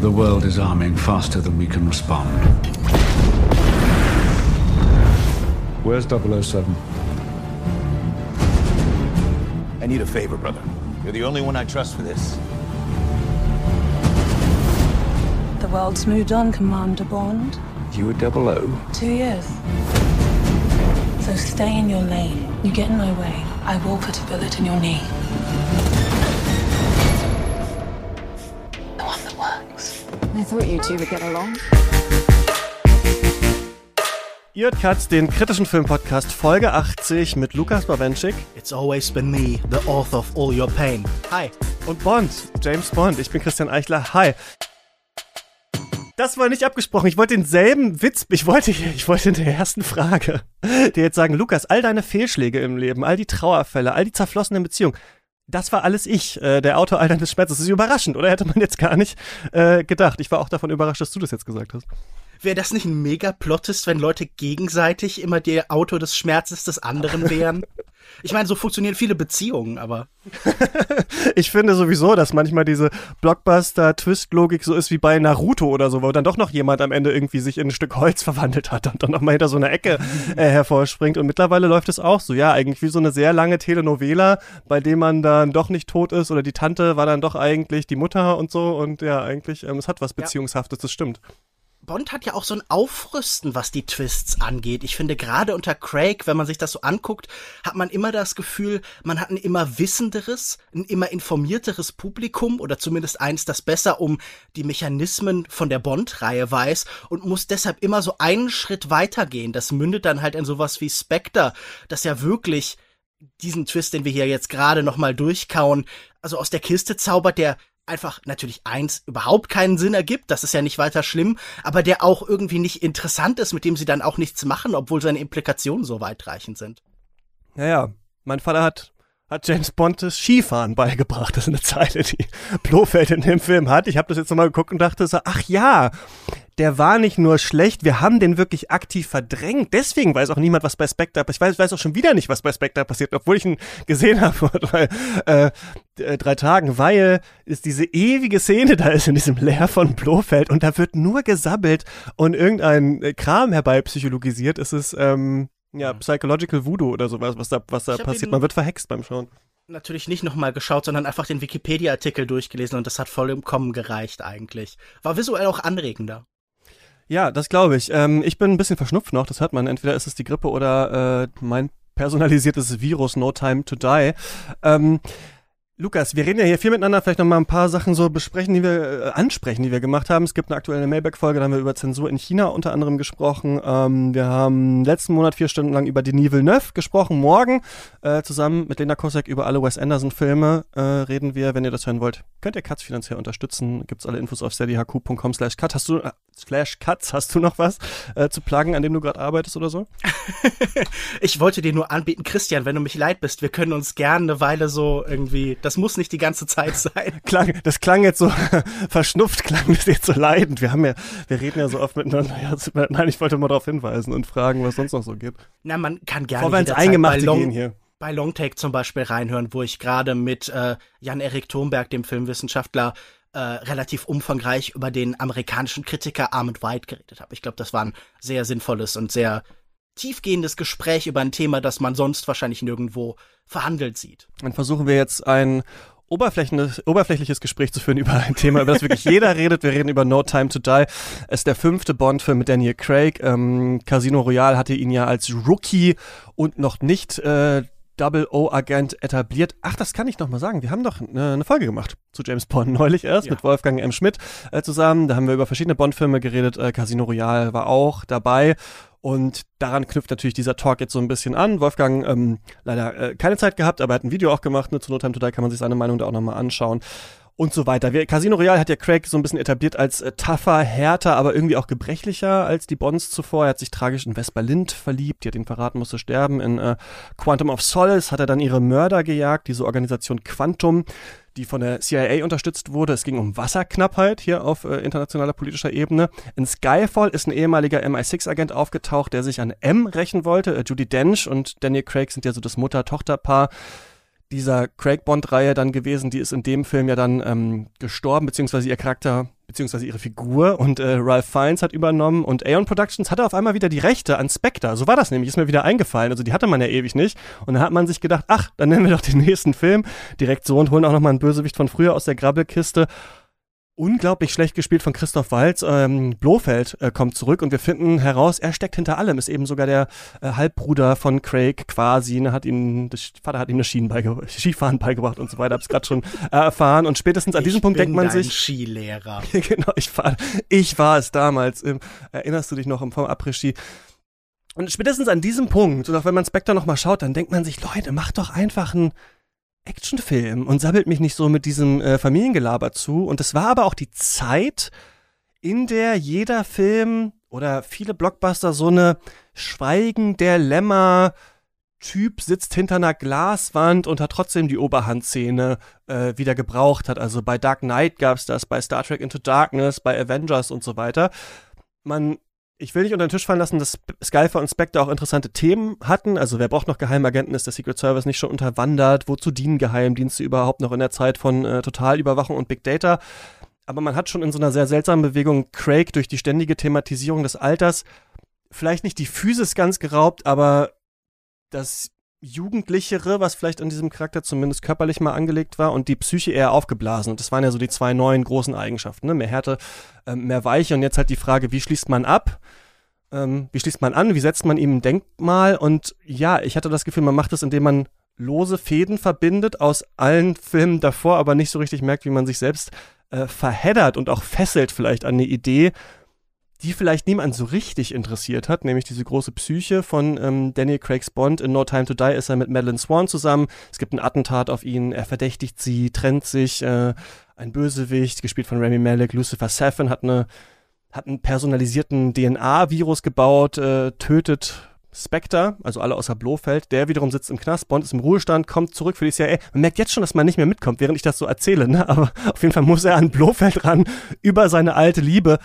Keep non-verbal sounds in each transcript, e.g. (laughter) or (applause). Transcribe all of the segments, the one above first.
The world is arming faster than we can respond. Where's 007? I need a favor, brother. You're the only one I trust for this. The world's moved on, Commander Bond. You were double O? Two years. So stay in your lane. You get in my way, I will put a bullet in your knee. I thought you two would get along. Ihr hört Katz, den kritischen Filmpodcast Folge 80 mit Lukas Bawenschik It's always been me, the author of all your pain. Hi. und Bond, James Bond. Ich bin Christian Eichler. Hi. Das war nicht abgesprochen. Ich wollte denselben Witz, ich wollte, ich wollte in der ersten Frage dir jetzt sagen, Lukas, all deine Fehlschläge im Leben, all die Trauerfälle, all die zerflossenen Beziehungen, das war alles ich, äh, der Autor all deines Schmerzes. Das ist überraschend, oder hätte man jetzt gar nicht äh, gedacht. Ich war auch davon überrascht, dass du das jetzt gesagt hast. Wäre das nicht ein Mega-Plot ist, wenn Leute gegenseitig immer der Autor des Schmerzes des anderen (laughs) wären? Ich meine, so funktionieren viele Beziehungen, aber. (laughs) Ich finde sowieso, dass manchmal diese Blockbuster-Twist-Logik so ist wie bei Naruto oder so, wo dann doch noch jemand am Ende irgendwie sich in ein Stück Holz (laughs) verwandelt hat und dann noch mal hinter so einer Ecke äh, hervorspringt. Und mittlerweile läuft es auch so, ja, eigentlich wie so eine sehr lange Telenovela, bei dem man dann doch nicht tot ist oder die Tante war dann doch eigentlich die Mutter und so und ja, eigentlich, ähm, es hat was Beziehungshaftes, das stimmt. Bond hat ja auch so ein Aufrüsten, was die Twists angeht. Ich finde, gerade unter Craig, wenn man sich das so anguckt, hat man immer das Gefühl, man hat ein immer wissenderes, ein immer informierteres Publikum oder zumindest eins, das besser um die Mechanismen von der Bond-Reihe weiß und muss deshalb immer so einen Schritt weitergehen. Das mündet dann halt in sowas wie Spectre, das ja wirklich diesen Twist, den wir hier jetzt gerade nochmal durchkauen, also aus der Kiste zaubert, der einfach natürlich eins überhaupt keinen Sinn ergibt, das ist ja nicht weiter schlimm, aber der auch irgendwie nicht interessant ist, mit dem sie dann auch nichts machen, obwohl seine Implikationen so weitreichend sind. Ja, ja, mein Vater hat hat James Bond das Skifahren beigebracht. Das ist eine Zeile, die Blofeld in dem Film hat. Ich habe das jetzt nochmal geguckt und dachte so, ach ja, der war nicht nur schlecht, wir haben den wirklich aktiv verdrängt. Deswegen weiß auch niemand, was bei Spectre passiert. Ich weiß, weiß auch schon wieder nicht, was bei Spectre passiert, obwohl ich ihn gesehen (laughs) habe vor drei, äh, äh, drei Tagen, weil es diese ewige Szene da ist in diesem Leer von Blofeld und da wird nur gesabbelt und irgendein äh, Kram herbeipsychologisiert. Es ist, ähm, ja, Psychological Voodoo oder sowas, was da, was da Ich passiert. Man wird verhext beim Schauen. Natürlich nicht nochmal geschaut, sondern einfach den Wikipedia-Artikel durchgelesen und das hat vollkommen gereicht eigentlich. War visuell auch anregender. Ja, das glaube ich. Ähm, ich bin ein bisschen verschnupft noch, das hört man. Entweder ist es die Grippe oder äh, mein personalisiertes Virus No Time to Die. Ähm, Lukas, wir reden ja hier viel miteinander, vielleicht noch mal ein paar Sachen so besprechen, die wir äh, ansprechen, die wir gemacht haben. Es gibt eine aktuelle Mailback-Folge, da haben wir über Zensur in China unter anderem gesprochen. Ähm, wir haben letzten Monat vier Stunden lang über Denis Villeneuve gesprochen. Morgen äh, zusammen mit Lena Kosek über alle Wes Anderson-Filme äh, reden wir. Wenn ihr das hören wollt, könnt ihr Katz finanziell unterstützen. Gibt's alle Infos auf steadyhq.com slash cut. Hast du, äh, slash cuts, hast du noch was äh, zu plagen, an dem du gerade arbeitest oder so? (laughs) Ich wollte dir nur anbieten, Christian, wenn du mich leid bist, wir können uns gerne eine Weile so irgendwie, das muss nicht die ganze Zeit sein. (laughs) Klang, das klang jetzt so (laughs) verschnupft, klang das jetzt so leidend. Wir haben ja, wir reden ja so oft miteinander. Nein, ich wollte mal darauf hinweisen und fragen, was sonst noch so gibt. Na, man kann gerne ins jederzeit Eingemachte bei gehen hier. bei Longtake zum Beispiel reinhören, wo ich gerade mit äh, Jan-Erik Thomberg, dem Filmwissenschaftler, äh, relativ umfangreich über den amerikanischen Kritiker Armand White geredet habe. Ich glaube, das war ein sehr sinnvolles und sehr tiefgehendes Gespräch über ein Thema, das man sonst wahrscheinlich nirgendwo verhandelt sieht. Dann versuchen wir jetzt ein oberflächliches, oberflächliches Gespräch zu führen über ein Thema, über das wirklich jeder redet. Wir reden über No Time to Die. Es ist der fünfte Bond-Film mit Daniel Craig. Ähm, Casino Royale hatte ihn ja als Rookie und noch nicht äh, Double O-Agent etabliert. Ach, das kann ich noch mal sagen. Wir haben doch eine, eine Folge gemacht zu James Bond (laughs) neulich erst Ja. mit Wolfgang M. Schmidt äh, zusammen. Da haben wir über verschiedene Bond-Filme geredet. Äh, Casino Royale war auch dabei. Und daran knüpft natürlich dieser Talk jetzt so ein bisschen an. Wolfgang ähm, leider äh, keine Zeit gehabt, aber er hat ein Video auch gemacht. Ne? Zu No Time to Die kann man sich seine Meinung da auch nochmal anschauen. Und so weiter. Wir, Casino Royale hat ja Craig so ein bisschen etabliert als äh, tougher, härter, aber irgendwie auch gebrechlicher als die Bonds zuvor. Er hat sich tragisch in Vespa Lind verliebt, die hat ihn verraten, musste sterben. In äh, Quantum of Solace hat er dann ihre Mörder gejagt, diese Organisation Quantum, die von der CIA unterstützt wurde. Es ging um Wasserknappheit hier auf äh, internationaler politischer Ebene. In Skyfall ist ein ehemaliger MI6-Agent aufgetaucht, der sich an M rächen wollte. Äh, Judy Dench und Daniel Craig sind ja so das Mutter-Tochter-Paar dieser Craig Bond-Reihe dann gewesen. Die ist in dem Film ja dann ähm, gestorben, beziehungsweise ihr Charakter beziehungsweise ihre Figur und äh, Ralph Fiennes hat übernommen und Aeon Productions hatte auf einmal wieder die Rechte an Spectre. So war das nämlich, ist mir wieder eingefallen. Also die hatte man ja ewig nicht. Und dann hat man sich gedacht, ach, dann nennen wir doch den (laughs) nächsten Film direkt so und holen auch nochmal einen Bösewicht von früher aus der Grabbelkiste unglaublich schlecht gespielt von Christoph Waltz. Ähm, Blofeld äh, kommt zurück und wir finden heraus, er steckt hinter allem, ist eben sogar der äh, Halbbruder von Craig quasi, ne, hat ihn, das Vater hat ihm das Schienen beigebracht, Skifahren beigebracht und so weiter, hab's gerade schon äh, erfahren und spätestens an diesem ich Punkt bin denkt man sich, Skilehrer. (laughs) genau, ich war, ich war es damals, im, erinnerst du dich noch im vom Après-Ski? Und spätestens an diesem Punkt, und auch wenn man Spectre noch mal schaut, dann denkt man sich, Leute, macht doch einfach ein Actionfilm und sabbelt mich nicht so mit diesem äh, Familiengelaber zu. Und es war aber auch die Zeit, in der jeder Film oder viele Blockbuster so eine Schweigen der Lämmer Typ sitzt hinter einer Glaswand und hat trotzdem die Oberhandszene äh, wieder gebraucht hat. Also bei Dark Knight gab's das, bei Star Trek Into Darkness, bei Avengers und so weiter. Man ich will nicht unter den Tisch fallen lassen, dass Skyfer und Spectre auch interessante Themen hatten. Also wer braucht noch Geheimagenten? Ist der Secret Service nicht schon unterwandert? Wozu dienen Geheimdienste überhaupt noch in der Zeit von äh, Totalüberwachung und Big Data? Aber man hat schon in so einer sehr seltsamen Bewegung Craig durch die ständige Thematisierung des Alters vielleicht nicht die Physis ganz geraubt, aber das Jugendlichere, was vielleicht an diesem Charakter zumindest körperlich mal angelegt war, und die Psyche eher aufgeblasen. Und das waren ja so die zwei neuen großen Eigenschaften, ne? Mehr Härte, ähm, mehr Weiche. Und jetzt halt die Frage, wie schließt man ab? Ähm, wie schließt man an? Wie setzt man ihm ein Denkmal? Und ja, ich hatte das Gefühl, man macht es, indem man lose Fäden verbindet aus allen Filmen davor, aber nicht so richtig merkt, wie man sich selbst äh, verheddert und auch fesselt vielleicht an eine Idee, die vielleicht niemand so richtig interessiert hat, nämlich diese große Psyche von ähm, Daniel Craig's Bond. In No Time to Die ist er mit Madeline Swan zusammen. Es gibt ein Attentat auf ihn, er verdächtigt sie, trennt sich. Äh, ein Bösewicht, gespielt von Rami Malek, Lucifer Safin, hat eine hat einen personalisierten DNA-Virus gebaut, äh, tötet Spectre, also alle außer Blofeld, der wiederum sitzt im Knast, Bond ist im Ruhestand, kommt zurück für die CIA. Man merkt jetzt schon, dass man nicht mehr mitkommt, während ich das so erzähle, ne? Aber (laughs) auf jeden Fall muss er an Blofeld ran über seine alte Liebe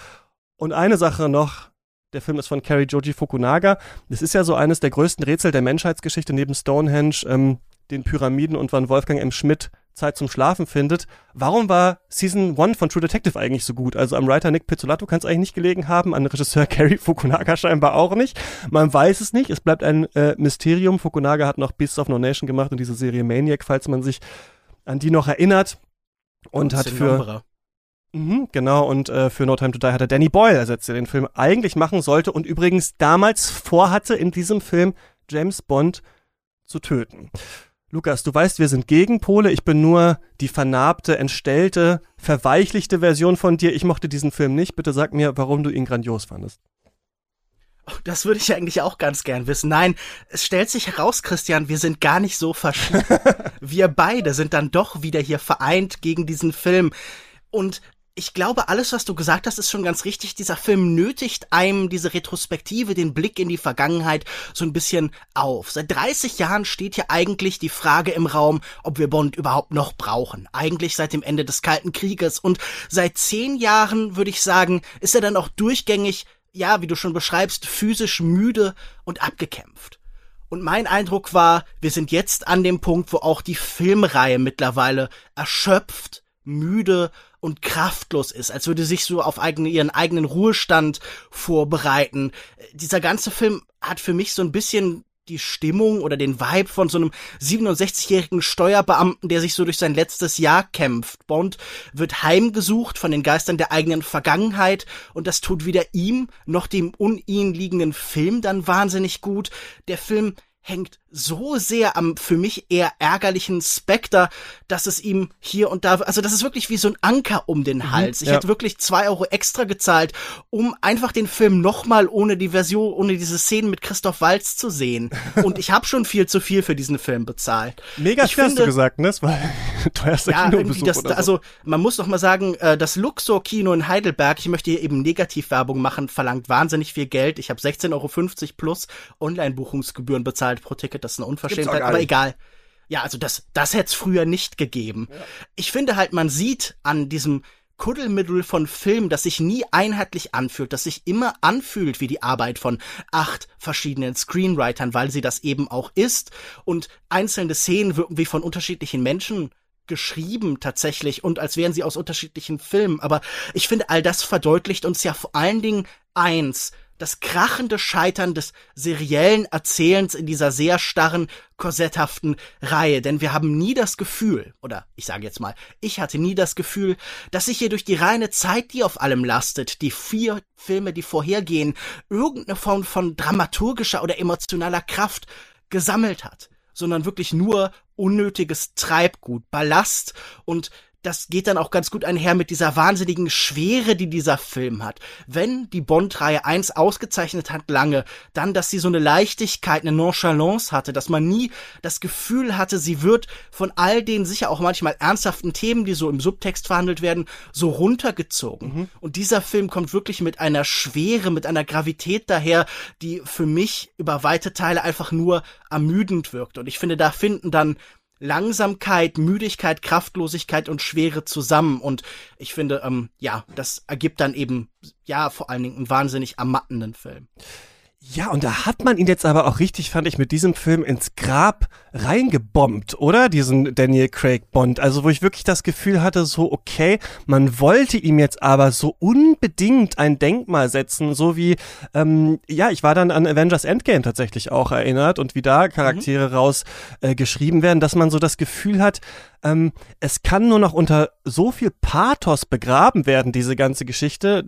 und eine Sache noch, der Film ist von Kerry Joji Fukunaga. Das ist ja so eines der größten Rätsel der Menschheitsgeschichte neben Stonehenge, ähm, den Pyramiden und wann Wolfgang M. Schmidt Zeit zum Schlafen findet. Warum war Season 1 von True Detective eigentlich so gut? Also am Writer Nick Pizzolatto kann es eigentlich nicht gelegen haben, an Regisseur (laughs) Kerry Fukunaga scheinbar auch nicht. Man weiß es nicht, es bleibt ein äh, Mysterium. Fukunaga hat noch Beasts of No Nation gemacht und diese Serie Maniac, falls man sich an die noch erinnert. Und, und hat für... Mhm, genau, und äh, für No Time to Die hat er Danny Boyle ersetzt, der den Film eigentlich machen sollte und übrigens damals vorhatte, in diesem Film James Bond zu töten. Lukas, du weißt, wir sind Gegenpole. Ich bin nur die vernarbte, entstellte, verweichlichte Version von dir. Ich mochte diesen Film nicht. Bitte sag mir, warum du ihn grandios fandest. Das würde ich eigentlich auch ganz gern wissen. Nein, es stellt sich heraus, Christian, wir sind gar nicht so verschieden. (laughs) wir beide sind dann doch wieder hier vereint gegen diesen Film. Und ich glaube, alles, was du gesagt hast, ist schon ganz richtig. Dieser Film nötigt einem diese Retrospektive, den Blick in die Vergangenheit so ein bisschen auf. Seit 30 Jahren steht hier eigentlich die Frage im Raum, ob wir Bond überhaupt noch brauchen. Eigentlich seit dem Ende des Kalten Krieges. Und seit zehn Jahren, würde ich sagen, ist er dann auch durchgängig, ja, wie du schon beschreibst, physisch müde und abgekämpft. Und mein Eindruck war, wir sind jetzt an dem Punkt, wo auch die Filmreihe mittlerweile erschöpft, müde und kraftlos ist, als würde sich so auf eigene, ihren eigenen Ruhestand vorbereiten. Dieser ganze Film hat für mich so ein bisschen die Stimmung oder den Vibe von so einem 67-jährigen Steuerbeamten, der sich so durch sein letztes Jahr kämpft. Bond wird heimgesucht von den Geistern der eigenen Vergangenheit und das tut weder ihm noch dem un ihn liegenden Film dann wahnsinnig gut. Der Film hängt so sehr am für mich eher ärgerlichen Spectre, dass es ihm hier und da, also das ist wirklich wie so ein Anker um den mhm, Hals. Ich ja. hätte wirklich zwei Euro extra gezahlt, um einfach den Film nochmal ohne die Version, ohne diese Szenen mit Christoph Waltz zu sehen. Und ich habe schon viel zu viel für diesen Film bezahlt. Mega ich hast du gesagt, ne? Das war (laughs) teuerster ja, Kinobesuch das, oder so. Also man muss doch mal sagen, äh, das Luxor Kino in Heidelberg, ich möchte hier eben Negativwerbung machen, verlangt wahnsinnig viel Geld. Ich habe 16,50 Euro plus Online-Buchungsgebühren bezahlt pro Ticket das ist eine Unverschämtheit, aber egal. Ja, also das, das hätte es früher nicht gegeben. Ja. Ich finde halt, man sieht an diesem Kuddelmittel von Film, das sich nie einheitlich anfühlt, das sich immer anfühlt wie die Arbeit von acht verschiedenen Screenwritern, weil sie das eben auch ist und einzelne Szenen wirken wie von unterschiedlichen Menschen geschrieben tatsächlich und als wären sie aus unterschiedlichen Filmen. Aber ich finde, all das verdeutlicht uns ja vor allen Dingen eins, das krachende Scheitern des seriellen Erzählens in dieser sehr starren, korsetthaften Reihe. Denn wir haben nie das Gefühl, oder ich sage jetzt mal, ich hatte nie das Gefühl, dass sich hier durch die reine Zeit, die auf allem lastet, die vier Filme, die vorhergehen, irgendeine Form von dramaturgischer oder emotionaler Kraft gesammelt hat sondern wirklich nur unnötiges Treibgut, Ballast und das geht dann auch ganz gut einher mit dieser wahnsinnigen Schwere, die dieser Film hat. Wenn die Bond-Reihe eins ausgezeichnet hat lange, dann, dass sie so eine Leichtigkeit, eine Nonchalance hatte, dass man nie das Gefühl hatte, sie wird von all den sicher auch manchmal ernsthaften Themen, die so im Subtext verhandelt werden, so runtergezogen. Mhm. Und dieser Film kommt wirklich mit einer Schwere, mit einer Gravität daher, die für mich über weite Teile einfach nur ermüdend wirkt. Und ich finde, da finden dann Langsamkeit, Müdigkeit, Kraftlosigkeit und Schwere zusammen. Und ich finde, ähm, ja, das ergibt dann eben, ja, vor allen Dingen einen wahnsinnig ermattenden Film. Ja, und da hat man ihn jetzt aber auch richtig, fand ich, mit diesem Film ins Grab reingebombt, oder? Diesen Daniel Craig Bond. Also, wo ich wirklich das Gefühl hatte, so, okay, man wollte ihm jetzt aber so unbedingt ein Denkmal setzen, so wie, ähm, ja, ich war dann an Avengers Endgame tatsächlich auch erinnert und wie da Charaktere mhm. raus äh, geschrieben werden, dass man so das Gefühl hat, ähm, es kann nur noch unter so viel Pathos begraben werden, diese ganze Geschichte.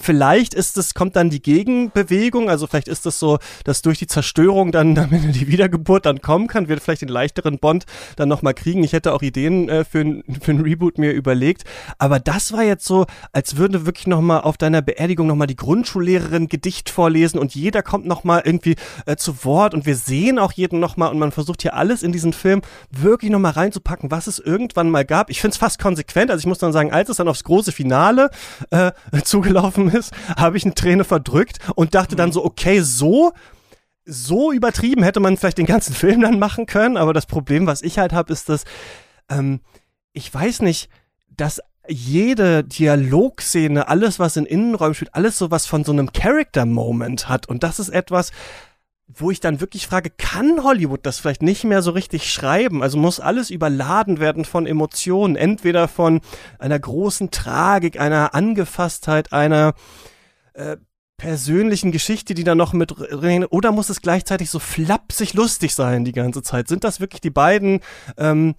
Vielleicht ist es, kommt dann die Gegenbewegung, also vielleicht ist es so, dass durch die Zerstörung dann, (laughs) die Wiedergeburt dann kommen kann, wird vielleicht den leichteren Bond dann nochmal kriegen. Ich hätte auch Ideen äh, für, ein, für ein Reboot mir überlegt. Aber das war jetzt so, als würde wirklich nochmal auf deiner Beerdigung nochmal die Grundschullehrerin Gedicht vorlesen und jeder kommt nochmal irgendwie äh, zu Wort und wir sehen auch jeden nochmal und man versucht hier alles in diesen Film wirklich nochmal reinzupacken, was es irgendwann mal gab. Ich finde es fast konsequent. Also ich muss dann sagen, als es dann aufs große Finale äh, (laughs) zugelaufen ist, habe ich eine Träne verdrückt und dachte dann so, okay, so so übertrieben hätte man vielleicht den ganzen (laughs) Film dann machen können, aber das Problem, was ich halt habe, ist, dass ähm, ich weiß nicht, dass jede Dialogszene, alles, was in Innenräumen spielt, alles sowas von so einem Character-Moment hat. Und das ist etwas, wo ich dann wirklich frage, kann Hollywood das vielleicht nicht mehr so richtig schreiben? Also muss alles überladen werden von Emotionen, entweder von einer großen Tragik, einer Angefasstheit, einer äh, persönlichen Geschichte, die da noch mit oder muss es gleichzeitig so flapsig lustig sein die ganze Zeit? Sind das wirklich die beiden ähm,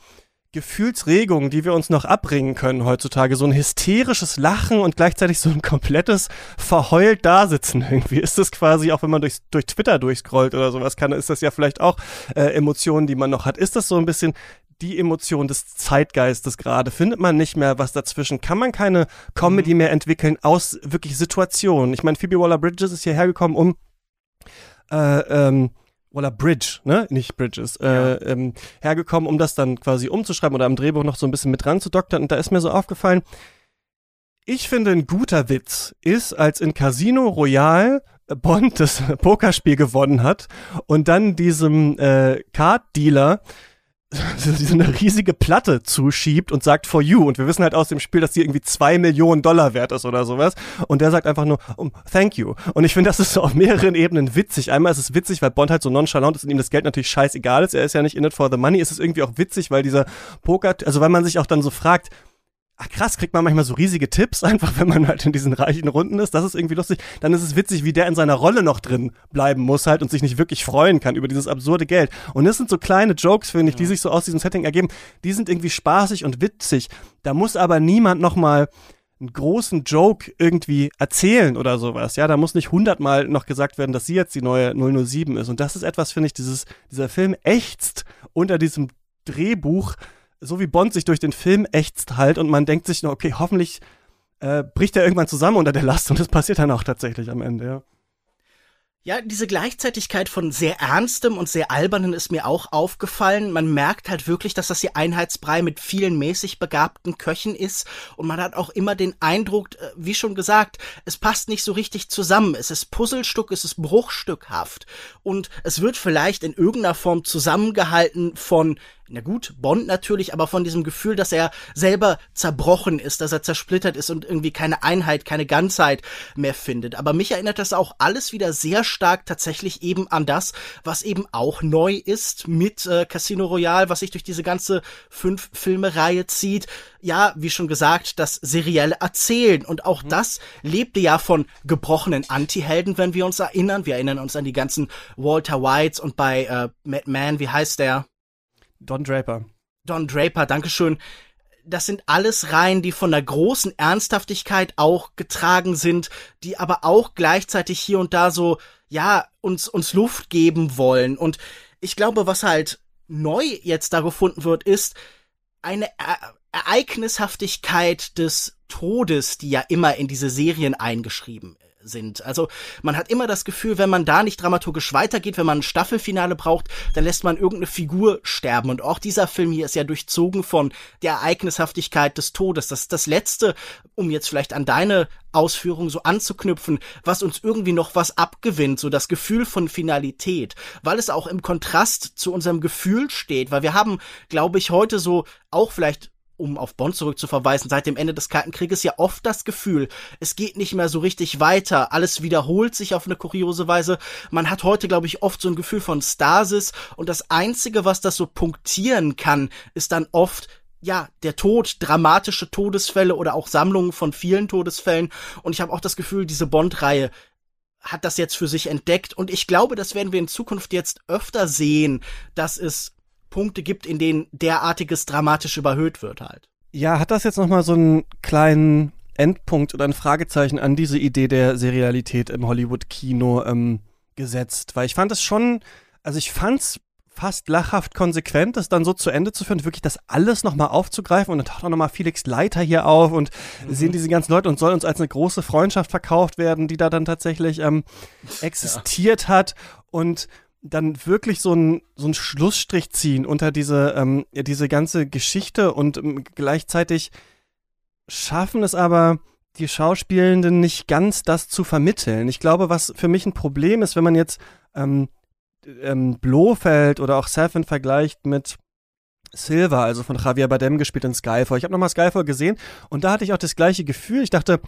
Gefühlsregungen, die wir uns noch abbringen können heutzutage? So ein hysterisches Lachen und gleichzeitig so ein komplettes verheult Dasitzen irgendwie. Ist das quasi, auch wenn man durch, durch Twitter durchscrollt oder sowas kann, ist das ja vielleicht auch äh, Emotionen, die man noch hat. Ist das so ein bisschen die Emotion des Zeitgeistes gerade? Findet man nicht mehr was dazwischen? Kann man keine Comedy mhm. mehr entwickeln aus wirklich Situationen? Ich meine, Phoebe Waller-Bridges ist hierher gekommen, um äh, ähm, Waller Bridge, ne, nicht Bridges, äh, ja. ähm, hergekommen, um das dann quasi umzuschreiben oder am Drehbuch noch so ein bisschen mit dran zu doktern. Und da ist mir so aufgefallen, ich finde, ein guter Witz ist, als in Casino Royale Bond das (laughs) Pokerspiel gewonnen hat und dann diesem äh, Card-Dealer (laughs) so eine riesige Platte zuschiebt und sagt for you. Und wir wissen halt aus dem Spiel, dass die irgendwie zwei Millionen Dollar wert ist oder sowas. Und der sagt einfach nur, um, thank you. Und ich finde, das ist so auf mehreren Ebenen witzig. Einmal ist es witzig, weil Bond halt so nonchalant ist und ihm das Geld natürlich scheißegal ist. Er ist ja nicht in it for the money. Es ist irgendwie auch witzig, weil dieser Poker, also weil man sich auch dann so fragt, ach krass, kriegt man manchmal so riesige Tipps, (laughs) einfach wenn man halt in diesen reichen Runden ist. Das ist irgendwie lustig. Dann ist es witzig, wie der in seiner Rolle noch drin bleiben muss halt und sich nicht wirklich freuen kann über dieses absurde Geld. Und das sind so kleine Jokes, finde ich, die sich so aus diesem Setting ergeben. Die sind irgendwie spaßig und witzig. Da muss aber niemand nochmal einen großen Joke irgendwie erzählen oder sowas. Ja, da muss nicht hundertmal noch gesagt werden, dass sie jetzt die neue 007 ist. Und das ist etwas, finde ich, dieses, dieser Film ächzt unter diesem Drehbuch so wie Bond sich durch den Film ächzt halt und man denkt sich nur, okay, hoffentlich äh, bricht er irgendwann zusammen unter der Last und das passiert dann auch tatsächlich am Ende, ja. Ja, diese Gleichzeitigkeit von sehr ernstem und sehr albernen ist mir auch aufgefallen. Man merkt halt wirklich, dass das hier Einheitsbrei mit vielen mäßig begabten Köchen ist und man hat auch immer den Eindruck, äh, wie schon gesagt, es passt nicht so richtig zusammen. Es ist Puzzlestück, es ist bruchstückhaft und es wird vielleicht in irgendeiner Form zusammengehalten von na gut, Bond natürlich, aber von diesem Gefühl, dass er selber zerbrochen ist, dass er zersplittert ist und irgendwie keine Einheit, keine Ganzheit mehr findet. Aber mich erinnert das auch alles wieder sehr stark tatsächlich eben an das, was eben auch neu ist mit äh, Casino Royale, was sich durch diese ganze fünf Filme-Reihe zieht. Ja, wie schon gesagt, das serielle Erzählen. Und auch mhm. das lebte ja von gebrochenen Anti-Helden, wenn wir uns erinnern. Wir erinnern uns an die ganzen Walter Whites und bei äh, Mad Man, wie heißt der? Don Draper. Don Draper, Dankeschön. Das sind alles Reihen, die von der großen Ernsthaftigkeit auch getragen sind, die aber auch gleichzeitig hier und da so, ja, uns, uns Luft geben wollen. Und ich glaube, was halt neu jetzt da gefunden wird, ist eine e Ereignishaftigkeit des Todes, die ja immer in diese Serien eingeschrieben sind. Also man hat immer das Gefühl, wenn man da nicht dramaturgisch weitergeht, wenn man ein Staffelfinale braucht, dann lässt man irgendeine Figur sterben. Und auch dieser Film hier ist ja durchzogen von der Ereignishaftigkeit des Todes. Das ist das Letzte, um jetzt vielleicht an deine Ausführung so anzuknüpfen, was uns irgendwie noch was abgewinnt, so das Gefühl von Finalität, weil es auch im Kontrast zu unserem Gefühl steht, weil wir haben, glaube ich, heute so auch vielleicht um auf Bond zurückzuverweisen, seit dem Ende des Kalten Krieges ja oft das Gefühl, es geht nicht mehr so richtig weiter, alles wiederholt sich auf eine kuriose Weise. Man hat heute, glaube ich, oft so ein Gefühl von Stasis und das Einzige, was das so punktieren kann, ist dann oft ja, der Tod, dramatische Todesfälle oder auch Sammlungen von vielen Todesfällen. Und ich habe auch das Gefühl, diese Bond-Reihe hat das jetzt für sich entdeckt. Und ich glaube, das werden wir in Zukunft jetzt öfter sehen, dass es Punkte gibt, in denen derartiges dramatisch überhöht wird halt. Ja, hat das jetzt nochmal so einen kleinen Endpunkt oder ein Fragezeichen an diese Idee der Serialität im Hollywood-Kino ähm, gesetzt? Weil ich fand es schon, also ich fand's fast lachhaft konsequent, das dann so zu Ende zu führen, wirklich das alles nochmal aufzugreifen und dann taucht auch nochmal Felix Leiter hier auf und mhm. sehen diese ganzen Leute und soll uns als eine große Freundschaft verkauft werden, die da dann tatsächlich ähm, existiert ja. hat und dann wirklich so ein so Schlussstrich ziehen unter diese ähm, diese ganze Geschichte und ähm, gleichzeitig schaffen es aber die Schauspielenden nicht ganz das zu vermitteln. Ich glaube, was für mich ein Problem ist, wenn man jetzt ähm, ähm, Blofeld oder auch Safin vergleicht mit Silver, also von Javier Bardem gespielt in Skyfall. Ich habe nochmal Skyfall gesehen und da hatte ich auch das gleiche Gefühl. Ich dachte,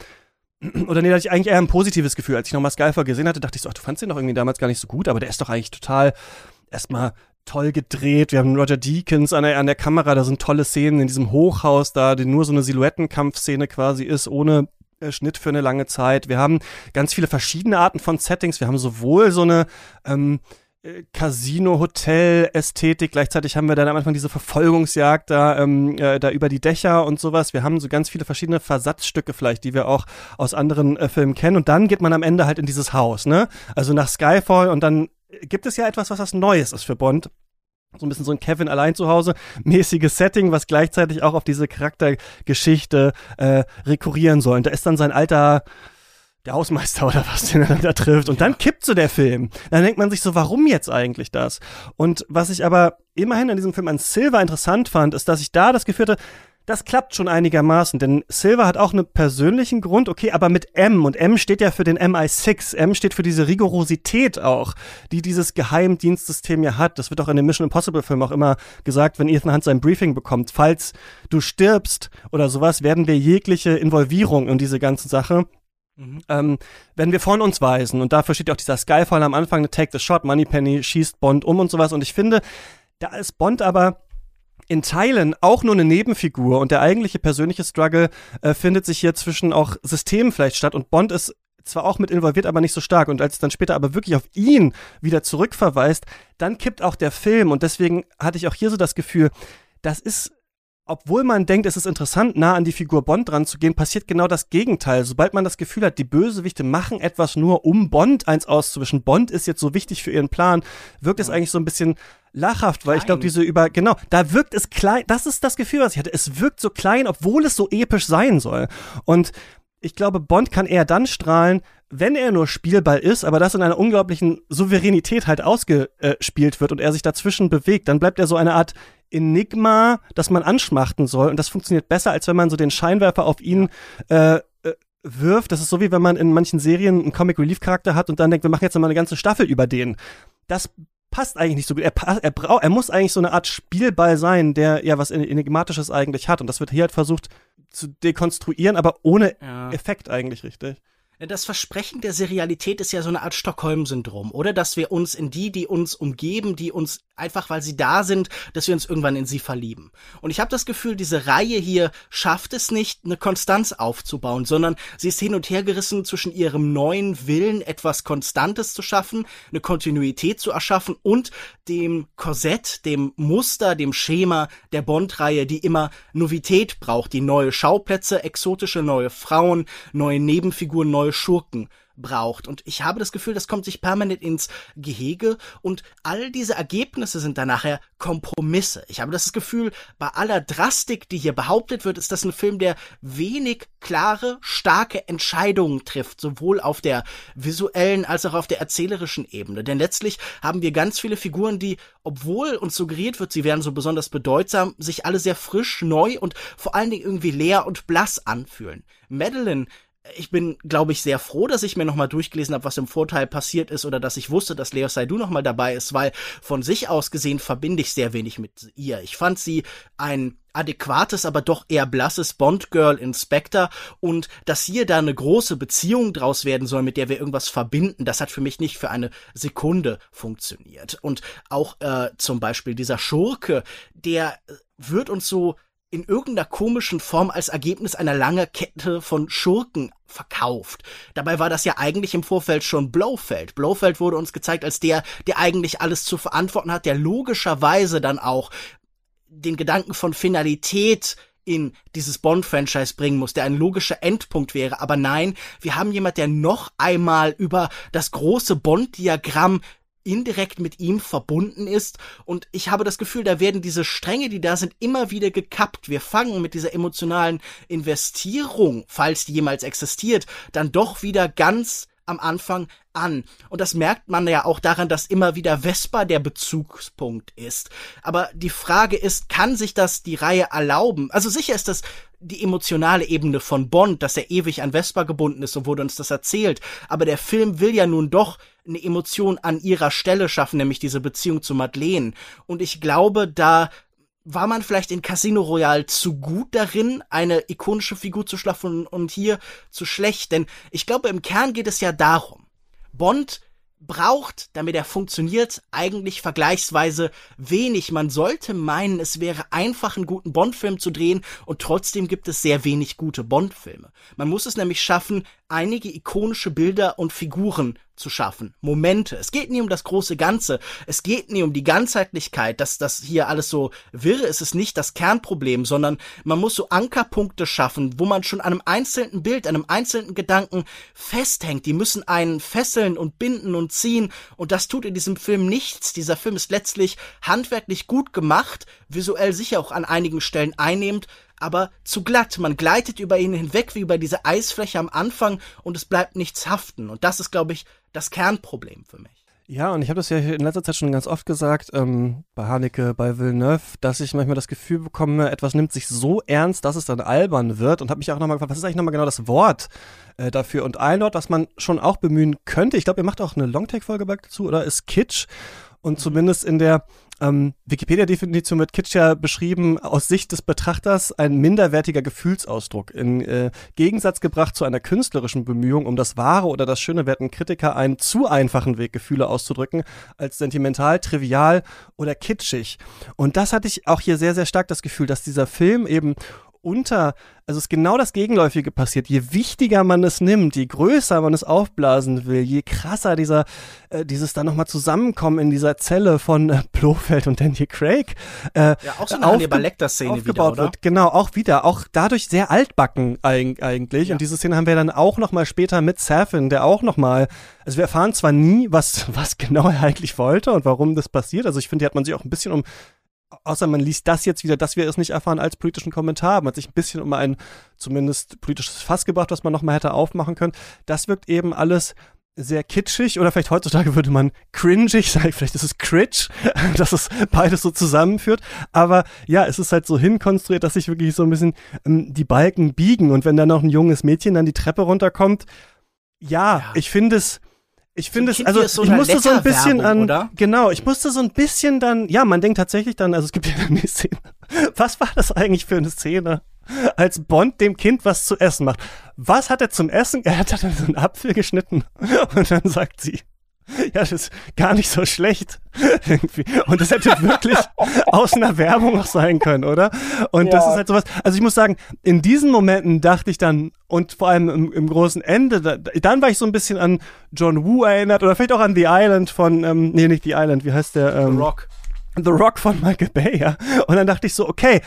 (clears throat) oder nee, da hatte ich eigentlich eher ein positives Gefühl. Als ich nochmal Skyfall gesehen hatte, dachte ich so, ach, du fandst den doch irgendwie damals gar nicht so gut, aber der ist doch eigentlich total erstmal toll gedreht. Wir haben Roger Deakins an der, an der Kamera, da sind tolle Szenen in diesem Hochhaus da, die nur so eine Silhouettenkampfszene quasi ist, ohne äh, Schnitt für eine lange Zeit. Wir haben ganz viele verschiedene Arten von Settings. Wir haben sowohl so eine ähm, äh, Casino-Hotel-Ästhetik. Gleichzeitig haben wir dann am Anfang diese Verfolgungsjagd da, ähm, äh, da über die Dächer und sowas. Wir haben so ganz viele verschiedene Versatzstücke vielleicht, die wir auch aus anderen äh, Filmen kennen. Und dann geht man am Ende halt in dieses Haus, ne? Also nach Skyfall und dann gibt es ja etwas, was was Neues ist für Bond so ein bisschen so ein Kevin allein zu Hause mäßiges Setting, was gleichzeitig auch auf diese Charaktergeschichte äh, rekurrieren soll. Und da ist dann sein alter der Hausmeister (laughs) oder was, den er dann da trifft. Und dann kippt so der Film. Dann denkt man sich so, warum jetzt eigentlich das? Und was ich aber immerhin an diesem Film an Silver interessant fand, ist, dass ich da das Gefühl hatte, das klappt schon einigermaßen, denn Silver hat auch einen persönlichen Grund, okay, aber mit M und M steht ja für den MI6. M steht für diese Rigorosität auch, die dieses Geheimdienstsystem ja hat. Das wird auch in dem Mission Impossible Film auch immer gesagt, wenn Ethan Hunt sein Briefing bekommt. Falls du stirbst oder sowas, werden wir jegliche Involvierung in diese ganze Sache Mhm. Ähm, wenn wir von uns weisen, und dafür steht ja auch dieser Skyfall am Anfang, Take the Shot, Moneypenny schießt Bond um und sowas. Und ich finde, da ist Bond aber in Teilen auch nur eine Nebenfigur und der eigentliche persönliche Struggle äh, findet sich hier zwischen auch Systemen vielleicht statt und Bond ist zwar auch mit involviert, aber nicht so stark. Und als es dann später aber wirklich auf ihn wieder zurückverweist, dann kippt auch der Film. Und deswegen hatte ich auch hier so das Gefühl, das ist obwohl man denkt, es ist interessant, nah an die Figur Bond dran zu gehen, passiert genau das Gegenteil. Sobald man das Gefühl hat, die Bösewichte machen etwas nur, um Bond eins auszuwischen. Bond ist jetzt so wichtig für ihren Plan, wirkt es eigentlich so ein bisschen lachhaft, weil klein. ich glaube, diese über, genau, da wirkt es klein, das ist das Gefühl, was ich hatte. Es wirkt so klein, obwohl es so episch sein soll. Und ich glaube, Bond kann eher dann strahlen, wenn er nur Spielball ist, aber das in einer unglaublichen Souveränität halt ausgespielt wird und er sich dazwischen bewegt, dann bleibt er so eine Art Enigma, das man anschmachten soll. Und das funktioniert besser, als wenn man so den Scheinwerfer auf ihn äh, äh, wirft. Das ist so wie wenn man in manchen Serien einen Comic Relief Charakter hat und dann denkt, wir machen jetzt mal eine ganze Staffel über den. Das passt eigentlich nicht so gut. Er, er, braucht, er muss eigentlich so eine Art Spielball sein, der ja was Enigmatisches eigentlich hat. Und das wird hier halt versucht zu dekonstruieren, aber ohne ja. Effekt eigentlich richtig. Das Versprechen der Serialität ist ja so eine Art Stockholm-Syndrom, oder? Dass wir uns in die, die uns umgeben, die uns einfach, weil sie da sind, dass wir uns irgendwann in sie verlieben. Und ich habe das Gefühl, diese Reihe hier schafft es nicht, eine Konstanz aufzubauen, sondern sie ist hin und her gerissen zwischen ihrem neuen Willen, etwas Konstantes zu schaffen, eine Kontinuität zu erschaffen und dem Korsett, dem Muster, dem Schema der Bond-Reihe, die immer Novität braucht, die neue Schauplätze, exotische neue Frauen, neue Nebenfiguren, neue Schurken braucht. Und ich habe das Gefühl, das kommt sich permanent ins Gehege und all diese Ergebnisse sind dann nachher Kompromisse. Ich habe das Gefühl, bei aller Drastik, die hier behauptet wird, ist das ein Film, der wenig klare, starke Entscheidungen trifft, sowohl auf der visuellen als auch auf der erzählerischen Ebene. Denn letztlich haben wir ganz viele Figuren, die, obwohl uns suggeriert wird, sie wären so besonders bedeutsam, sich alle sehr frisch, neu und vor allen Dingen irgendwie leer und blass anfühlen. Madeline ich bin, glaube ich, sehr froh, dass ich mir nochmal durchgelesen habe, was im Vorteil passiert ist oder dass ich wusste, dass Leo Seydoux nochmal dabei ist, weil von sich aus gesehen verbinde ich sehr wenig mit ihr. Ich fand sie ein adäquates, aber doch eher blasses Bond-Girl in Spectre und dass hier da eine große Beziehung draus werden soll, mit der wir irgendwas verbinden, das hat für mich nicht für eine Sekunde funktioniert. Und auch äh, zum Beispiel dieser Schurke, der wird uns so in irgendeiner komischen Form als Ergebnis einer langen Kette von Schurken verkauft. Dabei war das ja eigentlich im Vorfeld schon Blofeld. Blofeld wurde uns gezeigt als der, der eigentlich alles zu verantworten hat, der logischerweise dann auch den Gedanken von Finalität in dieses Bond-Franchise bringen muss, der ein logischer Endpunkt wäre. Aber nein, wir haben jemand, der noch einmal über das große Bond-Diagramm indirekt mit ihm verbunden ist. Und ich habe das Gefühl, da werden diese Stränge, die da sind, immer wieder gekappt. Wir fangen mit dieser emotionalen Investierung, falls die jemals existiert, dann doch wieder ganz am Anfang an. Und das merkt man ja auch daran, dass immer wieder Vespa der Bezugspunkt ist. Aber die Frage ist, kann sich das die Reihe erlauben? Also sicher ist das die emotionale Ebene von Bond, dass er ewig an Vespa gebunden ist, so wurde uns das erzählt. Aber der Film will ja nun doch eine Emotion an ihrer Stelle schaffen, nämlich diese Beziehung zu Madeleine. Und ich glaube, da war man vielleicht in Casino Royale zu gut darin, eine ikonische Figur zu schlafen und hier zu schlecht? Denn ich glaube, im Kern geht es ja darum. Bond braucht, damit er funktioniert, eigentlich vergleichsweise wenig. Man sollte meinen, es wäre einfach, einen guten Bond-Film zu drehen und trotzdem gibt es sehr wenig gute Bond-Filme. Man muss es nämlich schaffen, einige ikonische Bilder und Figuren zu schaffen. Momente. Es geht nie um das große Ganze. Es geht nie um die Ganzheitlichkeit, dass das hier alles so wirre ist. Es nicht das Kernproblem, sondern man muss so Ankerpunkte schaffen, wo man schon an einem einzelnen Bild, einem einzelnen Gedanken festhängt. Die müssen einen fesseln und binden und ziehen. Und das tut in diesem Film nichts. Dieser Film ist letztlich handwerklich gut gemacht, visuell sicher auch an einigen Stellen einnehmend, aber zu glatt. Man gleitet über ihn hinweg wie über diese Eisfläche am Anfang und es bleibt nichts haften. Und das ist, glaube ich, das Kernproblem für mich. Ja, und ich habe das ja in letzter Zeit schon ganz oft gesagt, ähm, bei Haneke, bei Villeneuve, dass ich manchmal das Gefühl bekomme, etwas nimmt sich so ernst, dass es dann albern wird und habe mich auch nochmal gefragt, was ist eigentlich nochmal genau das Wort äh, dafür? Und ein Wort, was man schon auch bemühen könnte, ich glaube, ihr macht auch eine Longtake-Folge dazu, oder ist Kitsch. Und zumindest in der ähm, Wikipedia-Definition wird Kitsch beschrieben aus Sicht des Betrachters ein minderwertiger Gefühlsausdruck. In äh, Gegensatz gebracht zu einer künstlerischen Bemühung, um das Wahre oder das Schöne werten Kritiker einen zu einfachen Weg, Gefühle auszudrücken, als sentimental, trivial oder kitschig. Und das hatte ich auch hier sehr, sehr stark das Gefühl, dass dieser Film eben unter, also es ist genau das Gegenläufige passiert. Je wichtiger man es nimmt, je größer man es aufblasen will, je krasser dieser, äh, dieses dann nochmal Zusammenkommen in dieser Zelle von äh, Blofeld und Daniel Craig. Äh, ja, auch so eine Hannibal Lecter-Szene aufgebaut wieder, wird. Genau, auch wieder, auch dadurch sehr altbacken eigentlich. Ja. Und diese Szene haben wir dann auch nochmal später mit Safin, der auch nochmal, also wir erfahren zwar nie, was, was (laughs) genau er eigentlich wollte und warum das passiert. Also ich finde, die hat man sich auch ein bisschen um außer man liest das jetzt wieder, dass wir es nicht erfahren als politischen Kommentar. Man hat sich ein bisschen um ein zumindest politisches Fass gebracht, was man nochmal hätte aufmachen können. Das wirkt eben alles sehr kitschig oder vielleicht heutzutage würde man cringig sagen, vielleicht ist es critch, (laughs) dass es beides so zusammenführt. Aber ja, es ist halt so hinkonstruiert, dass sich wirklich so ein bisschen ähm, die Balken biegen und wenn dann noch ein junges Mädchen dann die Treppe runterkommt, ja, ja. ich finde es Ich finde So es, also so ich musste so ein bisschen an, oder? genau, ich musste so ein bisschen dann, ja, man denkt tatsächlich dann, also es gibt ja eine Szene. (laughs) Was war das eigentlich für eine Szene? Als Bond dem Kind was zu essen macht. Was hat er zum Essen? Er hat dann so einen Apfel geschnitten (laughs) und dann sagt sie, (laughs) ja, das ist gar nicht so schlecht. (laughs) Irgendwie. Und das hätte wirklich (laughs) aus einer Werbung auch sein können, oder? Und das ist halt sowas. Also ich muss sagen, in diesen Momenten dachte ich dann, und vor allem im, im großen Ende, da, dann war ich so ein bisschen an John Woo erinnert oder vielleicht auch an The Island von, ähm, nee, nicht The Island, wie heißt der? Ähm, Rock. The Rock von Michael Bay, ja. Und dann dachte ich so, okay,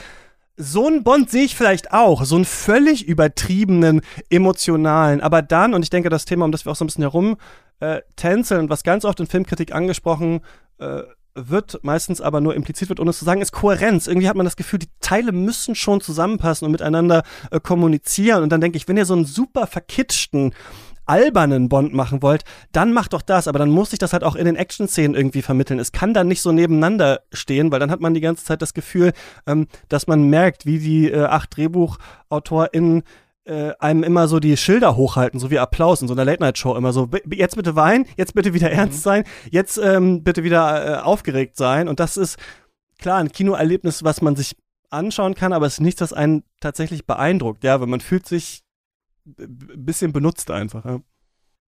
so einen Bond sehe ich vielleicht auch, so einen völlig übertriebenen, emotionalen, aber dann, und ich denke, das Thema, um das wir auch so ein bisschen herum äh, tänzeln, was ganz oft in Filmkritik angesprochen äh, wird, meistens aber nur implizit wird, ohne es zu sagen, ist Kohärenz. Irgendwie hat man das Gefühl, die Teile müssen schon zusammenpassen und miteinander äh, kommunizieren. Und dann denke ich, wenn ihr so einen super verkitschten, albernen Bond machen wollt, dann macht doch das, aber dann muss ich das halt auch in den Action-Szenen irgendwie vermitteln. Es kann dann nicht so nebeneinander stehen, weil dann hat man die ganze Zeit das Gefühl, ähm, dass man merkt, wie die äh, acht DrehbuchautorInnen äh, einem immer so die Schilder hochhalten, so wie Applaus in so einer Late-Night-Show immer so, "B- jetzt bitte weinen, jetzt bitte wieder ernst sein, jetzt ähm, bitte wieder äh, aufgeregt sein und das ist klar ein Kinoerlebnis, was man sich anschauen kann, aber es ist nichts, was einen tatsächlich beeindruckt, ja, weil man fühlt sich ein bisschen benutzt einfach. Ja.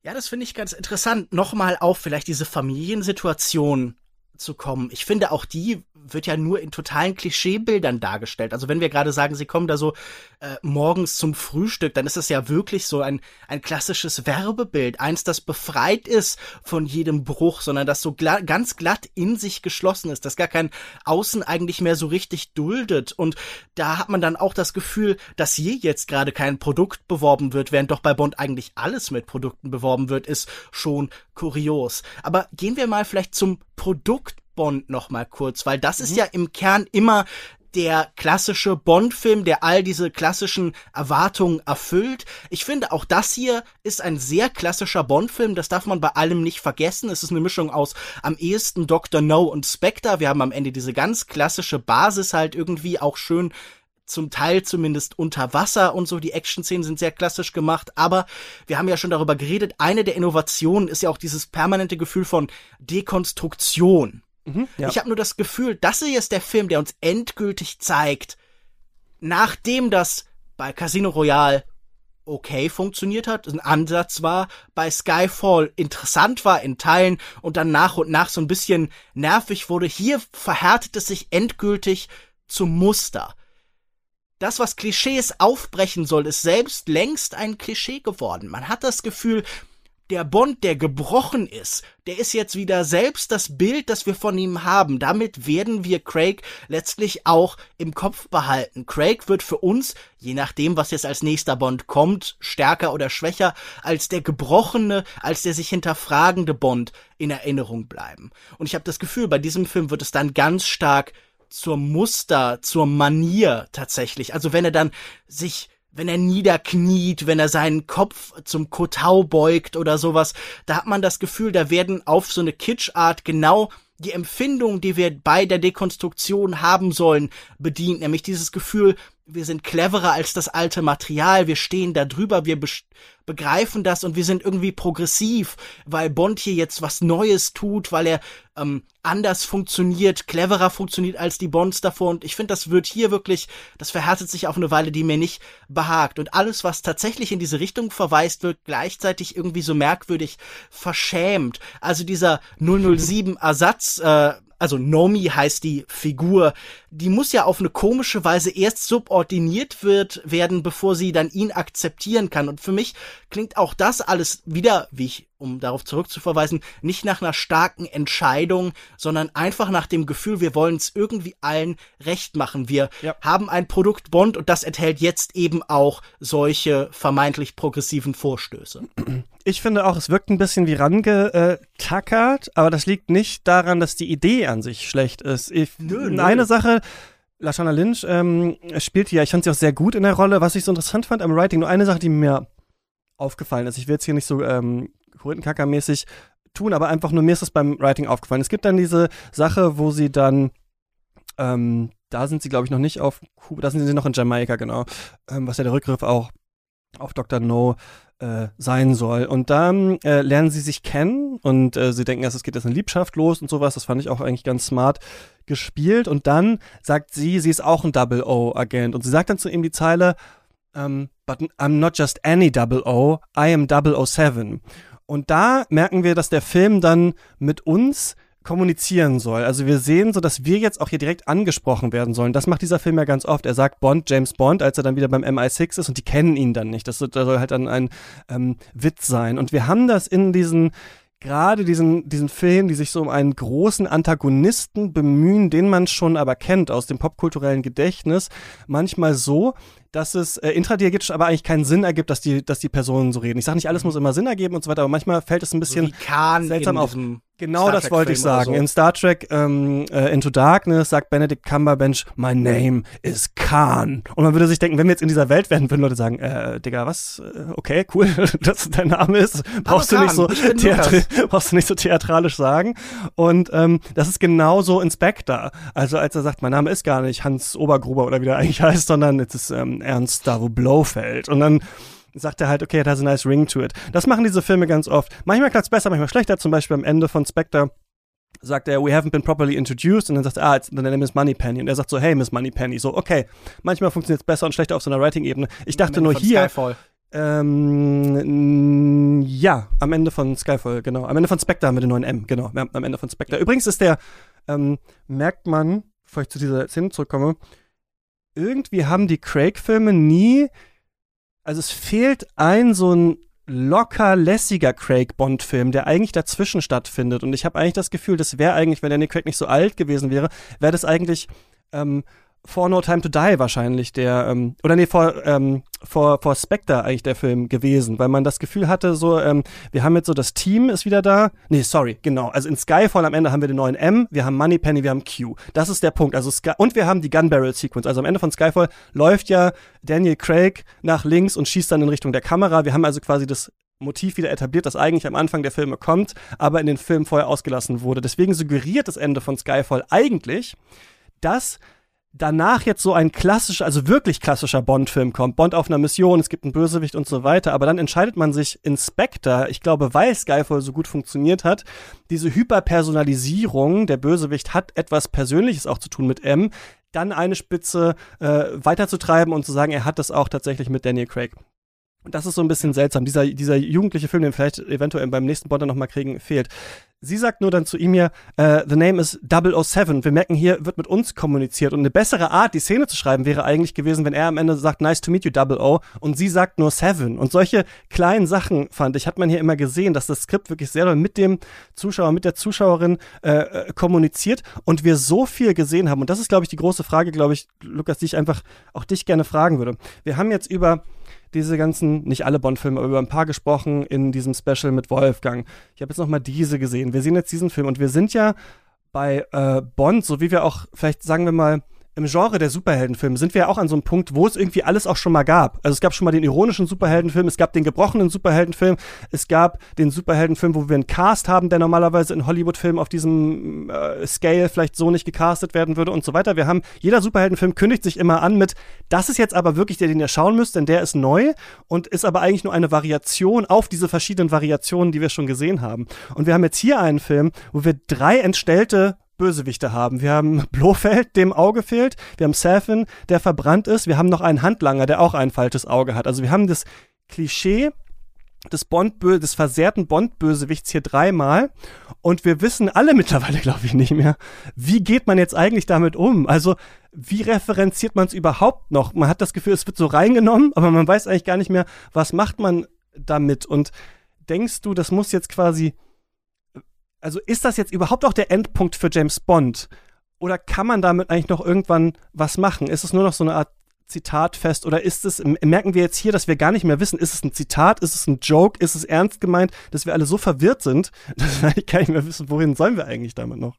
Ja, das finde ich ganz interessant, nochmal auf vielleicht diese Familiensituation zu kommen. Ich finde, auch die wird ja nur in totalen Klischeebildern dargestellt. Also wenn wir gerade sagen, sie kommen da so äh, morgens zum Frühstück, dann ist es ja wirklich so ein, ein klassisches Werbebild. Eins, das befreit ist von jedem Bruch, sondern das so gla ganz glatt in sich geschlossen ist, das gar kein Außen eigentlich mehr so richtig duldet. Und da hat man dann auch das Gefühl, dass hier jetzt gerade kein Produkt beworben wird, während doch bei Bond eigentlich alles mit Produkten beworben wird, ist schon kurios. Aber gehen wir mal vielleicht zum Produkt Bond noch mal kurz, weil das ist ja im Kern immer der klassische Bond-Film, der all diese klassischen Erwartungen erfüllt. Ich finde, auch das hier ist ein sehr klassischer Bond-Film. Das darf man bei allem nicht vergessen. Es ist eine Mischung aus am ehesten Dr. No und Spectre. Wir haben am Ende diese ganz klassische Basis halt irgendwie auch schön zum Teil zumindest unter Wasser und so. Die Action-Szenen sind sehr klassisch gemacht, aber wir haben ja schon darüber geredet. Eine der Innovationen ist ja auch dieses permanente Gefühl von Dekonstruktion. Ja. Ich habe nur das Gefühl, das hier ist der Film, der uns endgültig zeigt, nachdem das bei Casino Royale okay funktioniert hat, ein Ansatz war, bei Skyfall interessant war in Teilen und dann nach und nach so ein bisschen nervig wurde, hier verhärtet es sich endgültig zum Muster. Das, was Klischees aufbrechen soll, ist selbst längst ein Klischee geworden. Man hat das Gefühl, der Bond, der gebrochen ist, der ist jetzt wieder selbst das Bild, das wir von ihm haben. Damit werden wir Craig letztlich auch im Kopf behalten. Craig wird für uns, je nachdem, was jetzt als nächster Bond kommt, stärker oder schwächer, als der gebrochene, als der sich hinterfragende Bond in Erinnerung bleiben. Und ich habe das Gefühl, bei diesem Film wird es dann ganz stark zur Muster, zur Manier tatsächlich. Also wenn er dann sich wenn er niederkniet, wenn er seinen Kopf zum Kotau beugt oder sowas, da hat man das Gefühl, da werden auf so eine Kitschart genau die Empfindungen, die wir bei der Dekonstruktion haben sollen, bedient, nämlich dieses Gefühl, wir sind cleverer als das alte Material, wir stehen da drüber, wir begreifen das und wir sind irgendwie progressiv, weil Bond hier jetzt was Neues tut, weil er ähm, anders funktioniert, cleverer funktioniert als die Bonds davor. Und ich finde, das wird hier wirklich, das verhärtet sich auf eine Weile, die mir nicht behagt. Und alles, was tatsächlich in diese Richtung verweist, wird gleichzeitig irgendwie so merkwürdig verschämt. Also dieser 007 Ersatz, äh, also Nomi heißt die Figur, die muss ja auf eine komische Weise erst subordiniert wird werden, bevor sie dann ihn akzeptieren kann. Und für mich klingt auch das alles wieder, wie ich, um darauf zurückzuverweisen, nicht nach einer starken Entscheidung, sondern einfach nach dem Gefühl, wir wollen es irgendwie allen recht machen. Wir Ja. haben ein Produkt Bond und das enthält jetzt eben auch solche vermeintlich progressiven Vorstöße. (clears throat) Ich finde auch, es wirkt ein bisschen wie rangetackert, aber das liegt nicht daran, dass die Idee an sich schlecht ist. Ich, Nö, nö. Eine Sache, Lashana Lynch ähm, spielt ja, ich fand sie auch sehr gut in der Rolle. Was ich so interessant fand am Writing, nur eine Sache, die mir aufgefallen ist. Ich will jetzt hier nicht so ähm, Korinthenkackermäßig tun, aber einfach nur mir ist das beim Writing aufgefallen. Es gibt dann diese Sache, wo sie dann ähm, da sind sie, glaube ich, noch nicht auf Kuba, da sind sie noch in Jamaika, genau. Ähm, was ja der Rückgriff auch auf Dr. No äh, sein soll. Und dann äh, lernen sie sich kennen und äh, sie denken erst, es geht jetzt eine Liebschaft los und sowas. Das fand ich auch eigentlich ganz smart gespielt. Und dann sagt sie, sie ist auch ein Double O-Agent. Und sie sagt dann zu ihm die Zeile, um, ähm, but I'm not just any Double O, I am 007. Und da merken wir, dass der Film dann mit uns kommunizieren soll. Also wir sehen so, dass wir jetzt auch hier direkt angesprochen werden sollen. Das macht dieser Film ja ganz oft. Er sagt Bond, James Bond, als er dann wieder beim MI6 ist und die kennen ihn dann nicht. Das, das soll halt dann ein ähm, Witz sein. Und wir haben das in diesen gerade diesen, diesen Film, die sich so um einen großen Antagonisten bemühen, den man schon aber kennt aus dem popkulturellen Gedächtnis, manchmal so, dass es äh, intradiagisch aber eigentlich keinen Sinn ergibt, dass die, dass die Personen so reden. Ich sage nicht, alles muss immer Sinn ergeben und so weiter, aber manchmal fällt es ein bisschen so seltsam auf. Genau das wollte ich sagen. So. In Star Trek ähm, äh, Into Darkness sagt Benedict Cumberbatch, My name is Khan. Und man würde sich denken, wenn wir jetzt in dieser Welt wären, würden Leute sagen, äh, Digga, was? Äh, okay, cool, (laughs) dass dein Name ist. Brauchst du, nicht so (laughs) brauchst du nicht so theatralisch sagen. Und ähm, das ist genauso in Spectre. Also als er sagt, mein Name ist gar nicht Hans Obergruber oder wie der eigentlich heißt, sondern es ist ähm, Ernst Davo Blofeld. Und dann sagt er halt, okay, it has a nice ring to it. Das machen diese Filme ganz oft. Manchmal klappt's besser, manchmal schlechter. Zum Beispiel am Ende von Spectre sagt er, we haven't been properly introduced und dann sagt er, ah, dann name ist Moneypenny und er sagt so, hey, Miss Moneypenny, so, okay, manchmal funktioniert es besser und schlechter auf so einer Writing-Ebene. Ich dachte nur hier, Skyfall. Ähm, ja, am Ende von Skyfall, genau. Am Ende von Spectre haben wir den neuen M, genau. Am Ende von Spectre. Übrigens ist der, ähm, merkt man, bevor ich zu dieser Szene zurückkomme, irgendwie haben die Craig-Filme nie, also es fehlt ein so ein locker lässiger Craig Bond-Film, der eigentlich dazwischen stattfindet. Und ich habe eigentlich das Gefühl, das wäre eigentlich, wenn Danny Craig nicht so alt gewesen wäre, wäre das eigentlich ähm, For No Time to Die wahrscheinlich der, ähm, oder nee, vor, ähm, vor, vor Spectre eigentlich der Film gewesen, weil man das Gefühl hatte, so, ähm, wir haben jetzt so, das Team ist wieder da. Nee, sorry, genau. Also in Skyfall am Ende haben wir den neuen M, wir haben Moneypenny, wir haben Q. Das ist der Punkt. Also Sky und wir haben die Gun Barrel Sequence. Also am Ende von Skyfall läuft ja Daniel Craig nach links und schießt dann in Richtung der Kamera. Wir haben also quasi das Motiv wieder etabliert, das eigentlich am Anfang der Filme kommt, aber in den Filmen vorher ausgelassen wurde. Deswegen suggeriert das Ende von Skyfall eigentlich, dass danach jetzt so ein klassischer, also wirklich klassischer Bond-Film kommt. Bond auf einer Mission, es gibt einen Bösewicht und so weiter. Aber dann entscheidet man sich in Spectre, ich glaube, weil Skyfall so gut funktioniert hat, diese Hyperpersonalisierung, der Bösewicht hat etwas Persönliches auch zu tun mit M, dann eine Spitze äh, weiterzutreiben und zu sagen, er hat das auch tatsächlich mit Daniel Craig. Und das ist so ein bisschen seltsam. Dieser, dieser jugendliche Film, den wir vielleicht eventuell beim nächsten Bond noch mal kriegen, fehlt. Sie sagt nur dann zu ihm hier, uh, the name is 007. Wir merken, hier wird mit uns kommuniziert. Und eine bessere Art, die Szene zu schreiben, wäre eigentlich gewesen, wenn er am Ende sagt, nice to meet you, 00. Und sie sagt nur Seven. Und solche kleinen Sachen, fand ich, hat man hier immer gesehen, dass das Skript wirklich sehr doll mit dem Zuschauer, mit der Zuschauerin äh, äh kommuniziert. Und wir so viel gesehen haben. Und das ist, glaube ich, die große Frage, glaube ich, Lukas, die ich einfach auch dich gerne fragen würde. Wir haben jetzt über diese ganzen, nicht alle Bond-Filme, aber über ein paar gesprochen in diesem Special mit Wolfgang. Ich habe jetzt noch mal diese gesehen. Wir sehen jetzt diesen Film und wir sind ja bei äh, Bond, so wie wir auch, vielleicht sagen wir mal, im Genre der Superheldenfilme sind wir ja auch an so einem Punkt, wo es irgendwie alles auch schon mal gab. Also es gab schon mal den ironischen Superheldenfilm, es gab den gebrochenen Superheldenfilm, es gab den Superheldenfilm, wo wir einen Cast haben, der normalerweise in Hollywood-Filmen auf diesem äh, Scale vielleicht so nicht gecastet werden würde und so weiter. Wir haben, jeder Superheldenfilm kündigt sich immer an mit, das ist jetzt aber wirklich der, den ihr schauen müsst, denn der ist neu und ist aber eigentlich nur eine Variation auf diese verschiedenen Variationen, die wir schon gesehen haben. Und wir haben jetzt hier einen Film, wo wir drei entstellte Bösewichte haben. Wir haben (laughs) Blofeld, dem Auge fehlt. Wir haben Safin, der verbrannt ist. Wir haben noch einen Handlanger, der auch ein falsches Auge hat. Also wir haben das Klischee des Bond des versehrten Bond-Bösewichts hier dreimal und wir wissen alle (laughs) mittlerweile, glaube ich, nicht mehr, wie geht man jetzt eigentlich damit um? Also wie referenziert man es überhaupt noch? Man hat das Gefühl, es wird so reingenommen, aber man weiß eigentlich gar nicht mehr, was macht man damit? Und denkst du, das muss jetzt quasi also ist das jetzt überhaupt auch der Endpunkt für James Bond? Oder kann man damit eigentlich noch irgendwann was machen? Ist es nur noch so eine Art Zitatfest oder ist es, merken wir jetzt hier, dass wir gar nicht mehr wissen, ist es ein Zitat, ist es ein Joke, ist es ernst gemeint, dass wir alle so verwirrt sind, (laughs) dass wir eigentlich gar nicht mehr wissen, wohin sollen wir eigentlich damit noch?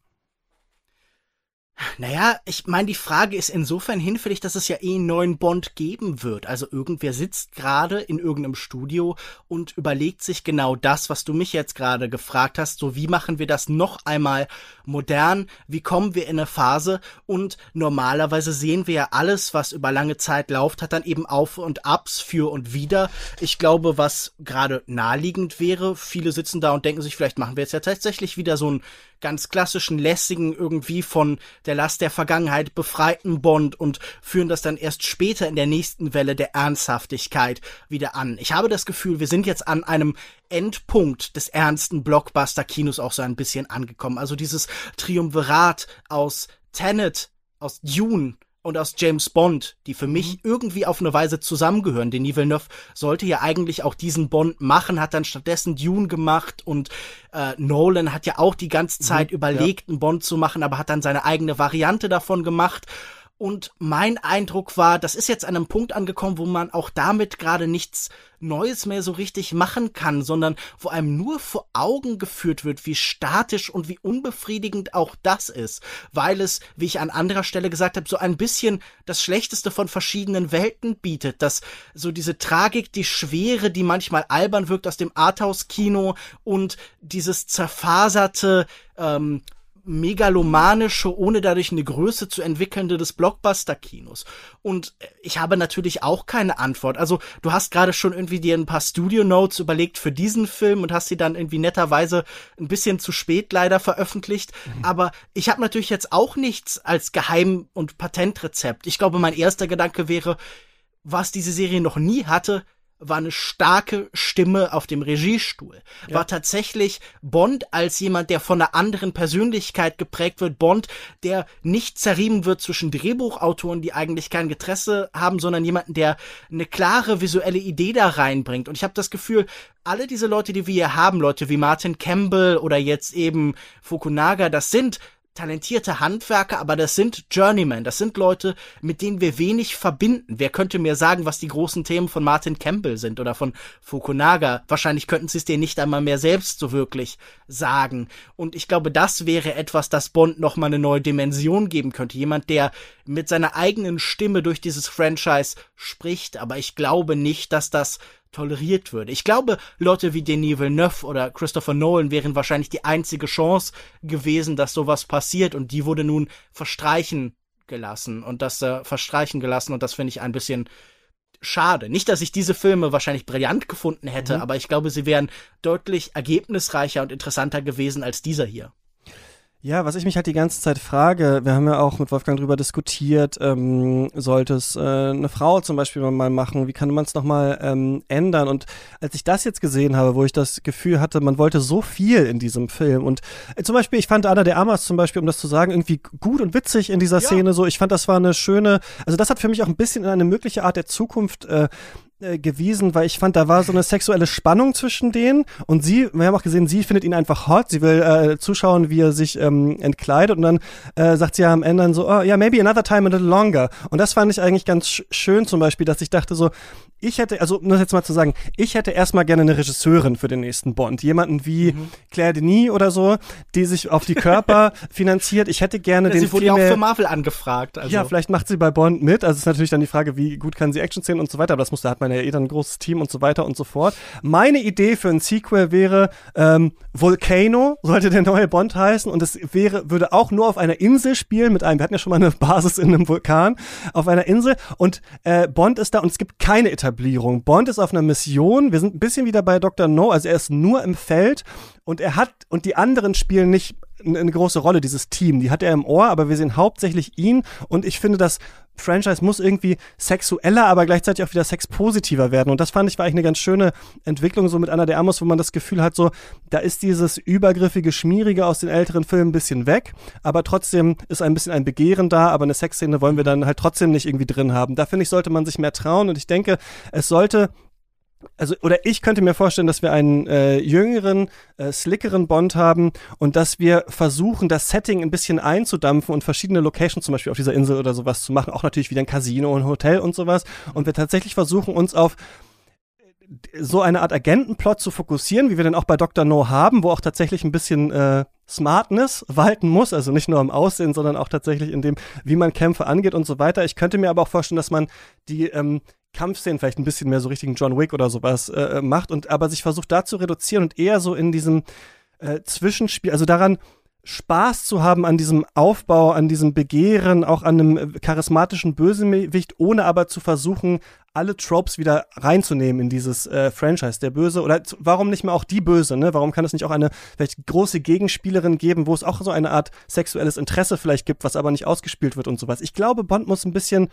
Naja, ich meine, die Frage ist insofern hinfällig, dass es ja eh einen neuen Bond geben wird. Also irgendwer sitzt gerade in irgendeinem Studio und überlegt sich genau das, was du mich jetzt gerade gefragt hast. So, wie machen wir das noch einmal modern? Wie kommen wir in eine Phase? Und normalerweise sehen wir ja alles, was über lange Zeit läuft, hat dann eben Auf und Abs für und wieder. Ich glaube, was gerade naheliegend wäre, viele sitzen da und denken sich, vielleicht machen wir jetzt ja tatsächlich wieder so ein ganz klassischen, lässigen, irgendwie von der Last der Vergangenheit befreiten Bond und führen das dann erst später in der nächsten Welle der Ernsthaftigkeit wieder an. Ich habe das Gefühl, wir sind jetzt an einem Endpunkt des ernsten Blockbuster-Kinos auch so ein bisschen angekommen. Also dieses Triumvirat aus Tenet, aus Dune und aus James Bond, die für mich mhm. irgendwie auf eine Weise zusammengehören. Denis Villeneuve sollte ja eigentlich auch diesen Bond machen, hat dann stattdessen Dune gemacht und äh, Nolan hat ja auch die ganze mhm. Zeit mhm, überlegt, ja. einen Bond zu machen, aber hat dann seine eigene Variante davon gemacht. Und mein Eindruck war, das ist jetzt an einem Punkt angekommen, wo man auch damit gerade nichts Neues mehr so richtig machen kann, sondern wo einem nur vor Augen geführt wird, wie statisch und wie unbefriedigend auch das ist, weil es, wie ich an anderer Stelle gesagt habe, so ein bisschen das Schlechteste von verschiedenen Welten bietet, dass so diese Tragik, die Schwere, die manchmal albern wirkt aus dem Arthouse-Kino und dieses zerfaserte, ähm, megalomanische, ohne dadurch eine Größe zu entwickelnde des Blockbuster-Kinos. Und ich habe natürlich auch keine Antwort. Also du hast gerade schon irgendwie dir ein paar Studio-Notes überlegt für diesen Film und hast sie dann irgendwie netterweise ein bisschen zu spät leider veröffentlicht. Mhm. Aber ich habe natürlich jetzt auch nichts als Geheim- und Patentrezept. Ich glaube, mein erster Gedanke wäre, was diese Serie noch nie hatte, war eine starke Stimme auf dem Regiestuhl. Ja. War tatsächlich Bond als jemand, der von einer anderen Persönlichkeit geprägt wird. Bond, der nicht zerrieben wird zwischen Drehbuchautoren, die eigentlich kein Interesse haben, sondern jemanden, der eine klare visuelle Idee da reinbringt. Und ich habe das Gefühl, alle diese Leute, die wir hier haben, Leute wie Martin Campbell oder jetzt eben Fukunaga, das sind talentierte Handwerker, aber das sind Journeymen, das sind Leute, mit denen wir wenig verbinden. Wer könnte mir sagen, was die großen Themen von Martin Campbell sind oder von Fukunaga? Wahrscheinlich könnten sie es dir nicht einmal mehr selbst so wirklich sagen. Und ich glaube, das wäre etwas, das Bond nochmal eine neue Dimension geben könnte. Jemand, der mit seiner eigenen Stimme durch dieses Franchise spricht, aber ich glaube nicht, dass das toleriert würde. Ich glaube, Leute wie Denis Villeneuve oder Christopher Nolan wären wahrscheinlich die einzige Chance gewesen, dass sowas passiert und die wurde nun verstreichen gelassen und das äh, verstreichen gelassen und das finde ich ein bisschen schade. Nicht, dass ich diese Filme wahrscheinlich brillant gefunden hätte, mhm. aber ich glaube, sie wären deutlich ergebnisreicher und interessanter gewesen als dieser hier. Ja, was ich mich halt die ganze Zeit frage, wir haben ja auch mit Wolfgang drüber diskutiert, ähm, sollte es äh, eine Frau zum Beispiel mal machen, wie kann man es nochmal ähm, ändern? Und als ich das jetzt gesehen habe, wo ich das Gefühl hatte, man wollte so viel in diesem Film und äh, zum Beispiel, ich fand Anna de Amas zum Beispiel, um das zu sagen, irgendwie gut und witzig in dieser ja. Szene, so, ich fand, das war eine schöne, also das hat für mich auch ein bisschen in eine mögliche Art der Zukunft äh, äh, gewiesen, weil ich fand, da war so eine sexuelle Spannung zwischen denen. Und sie, wir haben auch gesehen, sie findet ihn einfach hot, sie will äh, zuschauen, wie er sich ähm, entkleidet. Und dann äh, sagt sie ja am Ende dann so, oh ja, yeah, maybe another time a little longer. Und das fand ich eigentlich ganz schön zum Beispiel, dass ich dachte so, ich hätte, also um das jetzt mal zu sagen, ich hätte erstmal gerne eine Regisseurin für den nächsten Bond. Jemanden wie mhm. Claire Denis oder so, die sich auf die Körper (laughs) finanziert. Ich hätte gerne den Sie wurde ja auch für Marvel angefragt. Also. Ja, vielleicht macht sie bei Bond mit. Also ist natürlich dann die Frage, wie gut kann sie Action sehen und so weiter. Aber das muss, da hat man ja eh dann ein großes Team und so weiter und so fort. Meine Idee für ein Sequel wäre ähm, Volcano, sollte der neue Bond heißen. Und es wäre, würde auch nur auf einer Insel spielen mit einem, wir hatten ja schon mal eine Basis in einem Vulkan, auf einer Insel. Und äh, Bond ist da und es gibt keine Etablierung Etablierung. Bond ist auf einer Mission. Wir sind ein bisschen wieder bei Dr. No, also er ist nur im Feld und er hat, und die anderen spielen nicht eine große Rolle, dieses Team. Die hat er im Ohr, aber wir sehen hauptsächlich ihn und ich finde, das Franchise muss irgendwie sexueller, aber gleichzeitig auch wieder sexpositiver werden. Und das fand ich war eigentlich eine ganz schöne Entwicklung, so mit Anna de Amos, wo man das Gefühl hat, so, da ist dieses übergriffige, schmierige aus den älteren Filmen ein bisschen weg, aber trotzdem ist ein bisschen ein Begehren da, aber eine Sexszene wollen wir dann halt trotzdem nicht irgendwie drin haben. Da finde ich, sollte man sich mehr trauen und ich denke, es sollte also oder ich könnte mir vorstellen, dass wir einen äh, jüngeren, äh, slickeren Bond haben und dass wir versuchen, das Setting ein bisschen einzudampfen und verschiedene Locations zum Beispiel auf dieser Insel oder sowas zu machen, auch natürlich wieder ein Casino und ein Hotel und sowas und wir tatsächlich versuchen uns auf so eine Art Agentenplot zu fokussieren, wie wir den auch bei Dr. No haben, wo auch tatsächlich ein bisschen äh, Smartness walten muss, also nicht nur im Aussehen, sondern auch tatsächlich in dem, wie man Kämpfe angeht und so weiter. Ich könnte mir aber auch vorstellen, dass man die ähm, Kampfszenen vielleicht ein bisschen mehr so richtigen John Wick oder sowas äh, macht und aber sich versucht da zu reduzieren und eher so in diesem äh, Zwischenspiel, also daran Spaß zu haben an diesem Aufbau, an diesem Begehren, auch an einem äh, charismatischen Bösewicht, ohne aber zu versuchen, alle Tropes wieder reinzunehmen in dieses äh, Franchise. Der Böse, oder warum nicht mal auch die Böse, ne? Warum kann es nicht auch eine vielleicht große Gegenspielerin geben, wo es auch so eine Art sexuelles Interesse vielleicht gibt, was aber nicht ausgespielt wird und sowas. Ich glaube, Bond muss ein bisschen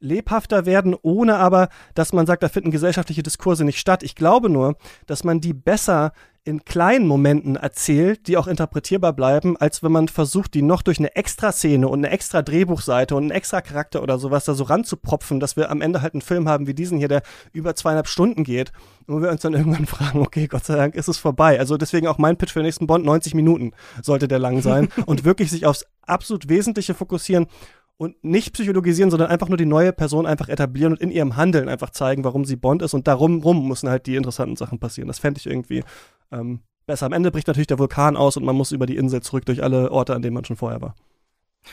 lebhafter werden, ohne aber, dass man sagt, da finden gesellschaftliche Diskurse nicht statt. Ich glaube nur, dass man die besser in kleinen Momenten erzählt, die auch interpretierbar bleiben, als wenn man versucht, die noch durch eine extra Szene und eine extra Drehbuchseite und einen extra Charakter oder sowas da so ranzupropfen, dass wir am Ende halt einen Film haben wie diesen hier, der über zweieinhalb Stunden geht und wir uns dann irgendwann (laughs) fragen, okay, Gott sei Dank ist es vorbei. Also deswegen auch mein Pitch für den nächsten Bond, 90 Minuten sollte der lang sein (laughs) und wirklich sich aufs absolut Wesentliche fokussieren und nicht psychologisieren, sondern einfach nur die neue Person einfach etablieren und in ihrem Handeln einfach zeigen, warum sie Bond ist und darum rum müssen halt die interessanten Sachen passieren. Das fände ich irgendwie ähm, besser. Am Ende bricht natürlich der Vulkan aus und man muss über die Insel zurück durch alle Orte, an denen man schon vorher war.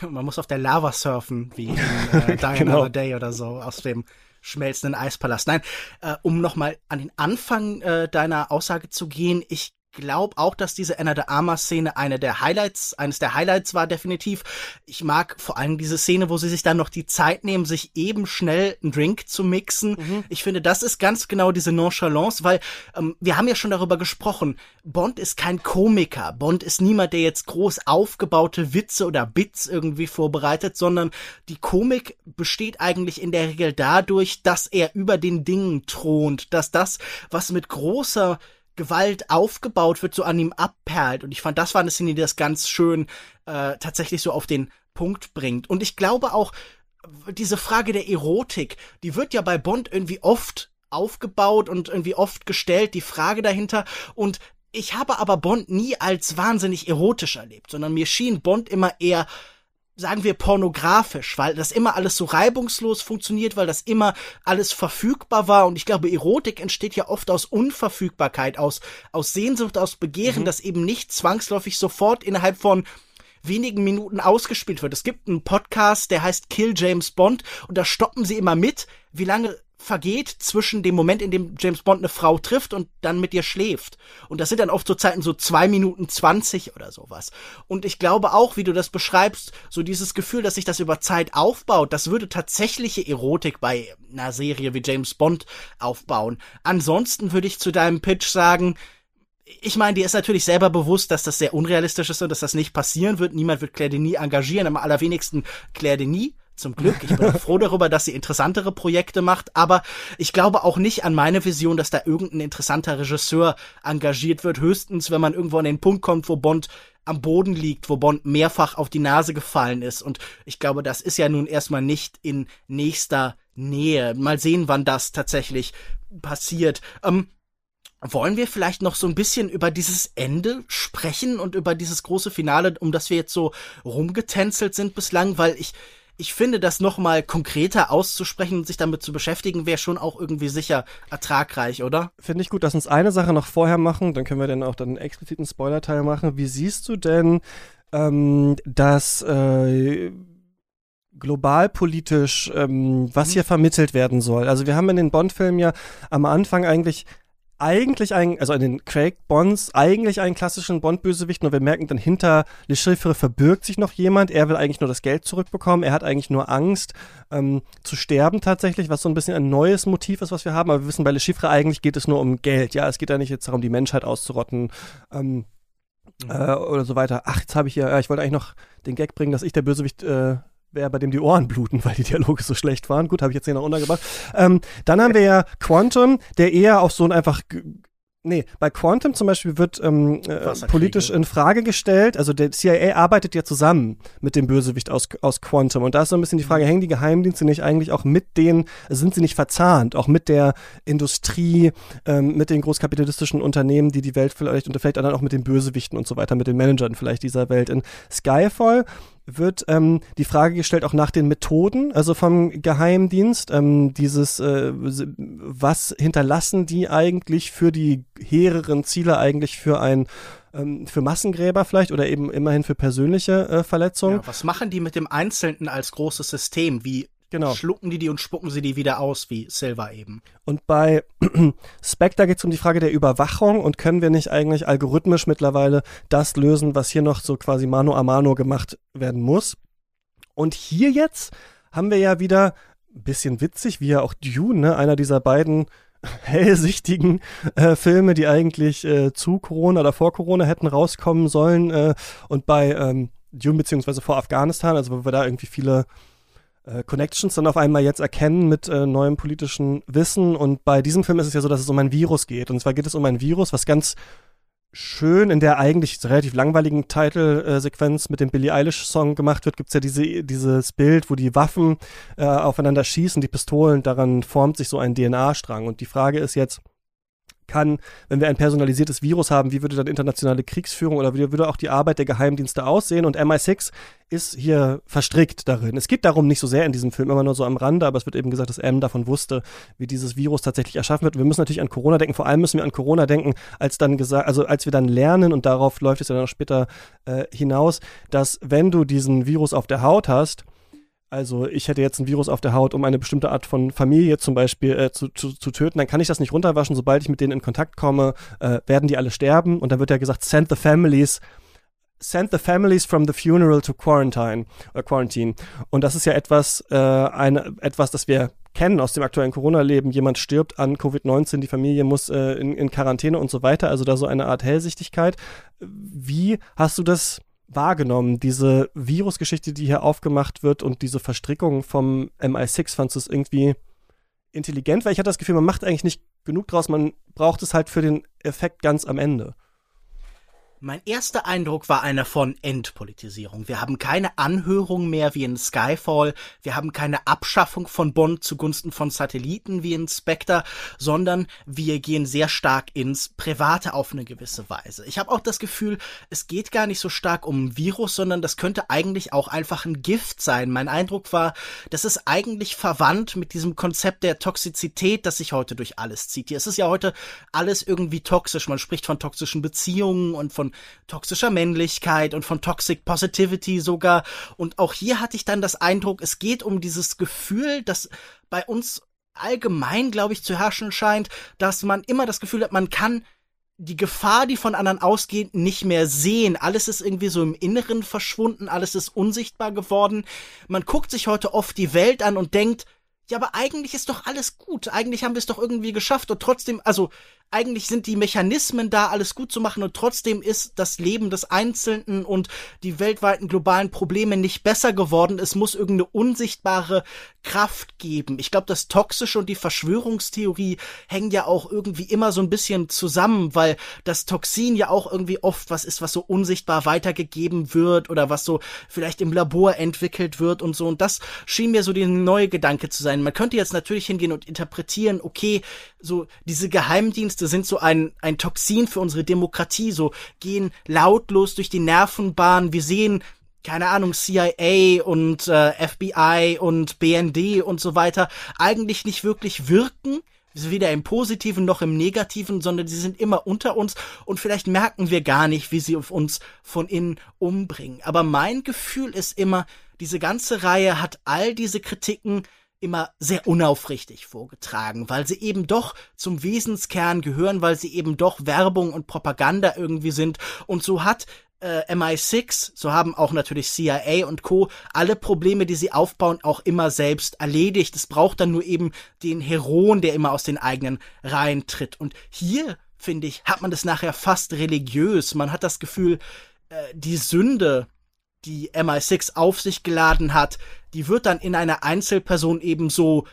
(laughs) Man muss auf der Lava surfen, wie in (laughs) äh, Die genau. Another Day oder so, aus dem schmelzenden Eispalast. Nein, äh, um nochmal an den Anfang äh, deiner Aussage zu gehen, ich glaube auch, dass diese Anna de Armas Szene eine der Highlights, eines der Highlights war definitiv. Ich mag vor allem diese Szene, wo sie sich dann noch die Zeit nehmen, sich eben schnell einen Drink zu mixen. Mhm. Ich finde, das ist ganz genau diese Nonchalance, weil ähm, wir haben ja schon darüber gesprochen. Bond ist kein Komiker. Bond ist niemand, der jetzt groß aufgebaute Witze oder Bits irgendwie vorbereitet, sondern die Komik besteht eigentlich in der Regel dadurch, dass er über den Dingen thront, dass das, was mit großer Gewalt aufgebaut wird, so an ihm abperlt. Und ich fand, das war eine Szene, die das ganz schön äh, tatsächlich so auf den Punkt bringt. Und ich glaube auch, diese Frage der Erotik, die wird ja bei Bond irgendwie oft aufgebaut und irgendwie oft gestellt, die Frage dahinter. Und ich habe aber Bond nie als wahnsinnig erotisch erlebt, sondern mir schien Bond immer eher sagen wir, pornografisch, weil das immer alles so reibungslos funktioniert, weil das immer alles verfügbar war. Und ich glaube, Erotik entsteht ja oft aus Unverfügbarkeit, aus, aus Sehnsucht, aus Begehren, mhm. das eben nicht zwangsläufig sofort innerhalb von wenigen Minuten ausgespielt wird. Es gibt einen Podcast, der heißt Kill James Bond und da stoppen sie immer mit, wie lange vergeht zwischen dem Moment, in dem James Bond eine Frau trifft und dann mit ihr schläft. Und das sind dann oft so Zeiten so zwei Minuten zwanzig oder sowas. Und ich glaube auch, wie du das beschreibst, so dieses Gefühl, dass sich das über Zeit aufbaut, das würde tatsächliche Erotik bei einer Serie wie James Bond aufbauen. Ansonsten würde ich zu deinem Pitch sagen, ich meine, dir ist natürlich selber bewusst, dass das sehr unrealistisch ist und dass das nicht passieren wird. Niemand wird Claire Denis engagieren, am allerwenigsten Claire Denis zum Glück. Ich bin froh darüber, dass sie interessantere Projekte macht, aber ich glaube auch nicht an meine Vision, dass da irgendein interessanter Regisseur engagiert wird. Höchstens, wenn man irgendwo an den Punkt kommt, wo Bond am Boden liegt, wo Bond mehrfach auf die Nase gefallen ist. Und ich glaube, das ist ja nun erstmal nicht in nächster Nähe. Mal sehen, wann das tatsächlich passiert. Ähm, wollen wir vielleicht noch so ein bisschen über dieses Ende sprechen und über dieses große Finale, um das wir jetzt so rumgetänzelt sind bislang, weil ich ich finde, das nochmal konkreter auszusprechen und sich damit zu beschäftigen, wäre schon auch irgendwie sicher ertragreich, oder? Finde ich gut, lass uns eine Sache noch vorher machen, dann können wir dann auch dann einen expliziten Spoiler-Teil machen. Wie siehst du denn ähm, das äh, globalpolitisch, ähm, was mhm. hier vermittelt werden soll? Also wir haben in den Bond-Filmen ja am Anfang eigentlich eigentlich ein, also in den Craig Bonds, eigentlich einen klassischen Bond-Bösewicht, nur wir merken dann hinter Le Chiffre verbirgt sich noch jemand, er will eigentlich nur das Geld zurückbekommen, er hat eigentlich nur Angst ähm, zu sterben tatsächlich, was so ein bisschen ein neues Motiv ist, was wir haben, aber wir wissen bei Le Chiffre eigentlich geht es nur um Geld, ja, es geht ja nicht jetzt darum, die Menschheit auszurotten, ähm, mhm. äh, oder so weiter. Ach, jetzt habe ich hier, äh, ich wollte eigentlich noch den Gag bringen, dass ich der Bösewicht äh, wer bei dem die Ohren bluten, (laughs) weil die Dialoge so schlecht waren. Gut, habe ich jetzt hier noch untergebracht. Ähm, dann haben wir ja Quantum, der eher auf so ein einfach Nee, bei Quantum zum Beispiel wird ähm, äh, politisch in Frage gestellt. Also der CIA arbeitet ja zusammen mit dem Bösewicht aus, aus Quantum. Und da ist so ein bisschen die Frage, hängen die Geheimdienste nicht eigentlich auch mit den, sind sie nicht verzahnt, auch mit der Industrie, ähm, mit den großkapitalistischen Unternehmen, die die Welt vielleicht und vielleicht dann auch mit den Bösewichten und so weiter, mit den Managern vielleicht dieser Welt. In Skyfall wird ähm, die Frage gestellt auch nach den Methoden, also vom Geheimdienst, ähm, dieses, äh, was hinterlassen die eigentlich für die hehreren Ziele eigentlich für ein ähm, für Massengräber vielleicht oder eben immerhin für persönliche äh, Verletzungen. Ja, was machen die mit dem Einzelnen als großes System? Wie Genau. schlucken die die und spucken sie die wieder aus, wie Silver eben? Und bei (clears throat) Spectre geht es um die Frage der Überwachung und können wir nicht eigentlich algorithmisch mittlerweile das lösen, was hier noch so quasi mano a mano gemacht werden muss. Und hier jetzt haben wir ja wieder ein bisschen witzig, wie ja auch Dune, ne, einer dieser beiden (laughs) hellsichtigen äh, Filme, die eigentlich äh, zu Corona oder vor Corona hätten rauskommen sollen äh, und bei ähm, Dune beziehungsweise vor Afghanistan, also wo wir da irgendwie viele Connections dann auf einmal jetzt erkennen mit äh, neuem politischen Wissen. Und bei diesem Film ist es ja so, dass es um ein Virus geht. Und zwar geht es um ein Virus, was ganz schön in der eigentlich relativ langweiligen Titelsequenz mit dem Billie Eilish-Song gemacht wird, gibt's ja diese, dieses Bild, wo die Waffen äh, aufeinander schießen, die Pistolen, daran formt sich so ein DNA-Strang. Und die Frage ist jetzt, kann, wenn wir ein personalisiertes Virus haben, wie würde dann internationale Kriegsführung oder wie würde auch die Arbeit der Geheimdienste aussehen? Und MI6 ist hier verstrickt darin. Es geht darum nicht so sehr in diesem Film, immer nur so am Rande, aber es wird eben gesagt, dass M davon wusste, wie dieses Virus tatsächlich erschaffen wird. Wir müssen natürlich an Corona denken, vor allem müssen wir an Corona denken, als dann gesagt, also als wir dann lernen, und darauf läuft es ja dann auch später äh, hinaus, dass wenn du diesen Virus auf der Haut hast, also ich hätte jetzt ein Virus auf der Haut, um eine bestimmte Art von Familie zum Beispiel äh, zu, zu, zu töten, dann kann ich das nicht runterwaschen. Sobald ich mit denen in Kontakt komme, äh, werden die alle sterben. Und dann wird ja gesagt, send the families send the families from the funeral to quarantine oder quarantine. Und das ist ja etwas, äh, eine, etwas, das wir kennen aus dem aktuellen Corona-Leben. Jemand stirbt an Covid-19, die Familie muss äh, in, in Quarantäne und so weiter. Also da so eine Art Hellsichtigkeit. Wie hast du das wahrgenommen, diese Virusgeschichte, die hier aufgemacht wird und diese Verstrickung vom MI6, fandest du es irgendwie intelligent? Weil ich hatte das Gefühl, man macht eigentlich nicht genug draus, man braucht es halt für den Effekt ganz am Ende. Mein erster Eindruck war einer von Entpolitisierung. Wir haben keine Anhörung mehr wie in Skyfall, wir haben keine Abschaffung von Bond zugunsten von Satelliten wie in Spectre, sondern wir gehen sehr stark ins Private auf eine gewisse Weise. Ich habe auch das Gefühl, es geht gar nicht so stark um Virus, sondern das könnte eigentlich auch einfach ein Gift sein. Mein Eindruck war, das ist eigentlich verwandt mit diesem Konzept der Toxizität, das sich heute durch alles zieht. Hier ist es ja heute alles irgendwie toxisch. Man spricht von toxischen Beziehungen und von toxischer Männlichkeit und von Toxic Positivity sogar. Und auch hier hatte ich dann das Eindruck, es geht um dieses Gefühl, das bei uns allgemein, glaube ich, zu herrschen scheint, dass man immer das Gefühl hat, man kann die Gefahr, die von anderen ausgeht, nicht mehr sehen. Alles ist irgendwie so im Inneren verschwunden, alles ist unsichtbar geworden. Man guckt sich heute oft die Welt an und denkt, ja, aber eigentlich ist doch alles gut. Eigentlich haben wir es doch irgendwie geschafft und trotzdem, also eigentlich sind die Mechanismen da, alles gut zu machen und trotzdem ist das Leben des Einzelnen und die weltweiten globalen Probleme nicht besser geworden. Es muss irgendeine unsichtbare Kraft geben. Ich glaube, das Toxische und die Verschwörungstheorie hängen ja auch irgendwie immer so ein bisschen zusammen, weil das Toxin ja auch irgendwie oft was ist, was so unsichtbar weitergegeben wird oder was so vielleicht im Labor entwickelt wird und so. Und das schien mir so der neue Gedanke zu sein. Man könnte jetzt natürlich hingehen und interpretieren, okay, so diese Geheimdienste sind so ein, ein Toxin für unsere Demokratie, so gehen lautlos durch die Nervenbahn. Wir sehen keine Ahnung, CIA und äh, FBI und BND und so weiter eigentlich nicht wirklich wirken, weder im Positiven noch im Negativen, sondern sie sind immer unter uns und vielleicht merken wir gar nicht, wie sie auf uns von innen umbringen. Aber mein Gefühl ist immer, diese ganze Reihe hat all diese Kritiken immer sehr unaufrichtig vorgetragen, weil sie eben doch zum Wesenskern gehören, weil sie eben doch Werbung und Propaganda irgendwie sind. Und so hat äh, MI6, so haben auch natürlich CIA und Co. alle Probleme, die sie aufbauen, auch immer selbst erledigt. Es braucht dann nur eben den Heron, der immer aus den eigenen Reihen tritt. Und hier, finde ich, hat man das nachher fast religiös. Man hat das Gefühl, äh, die Sünde, die MI6 auf sich geladen hat, die wird dann in einer Einzelperson eben so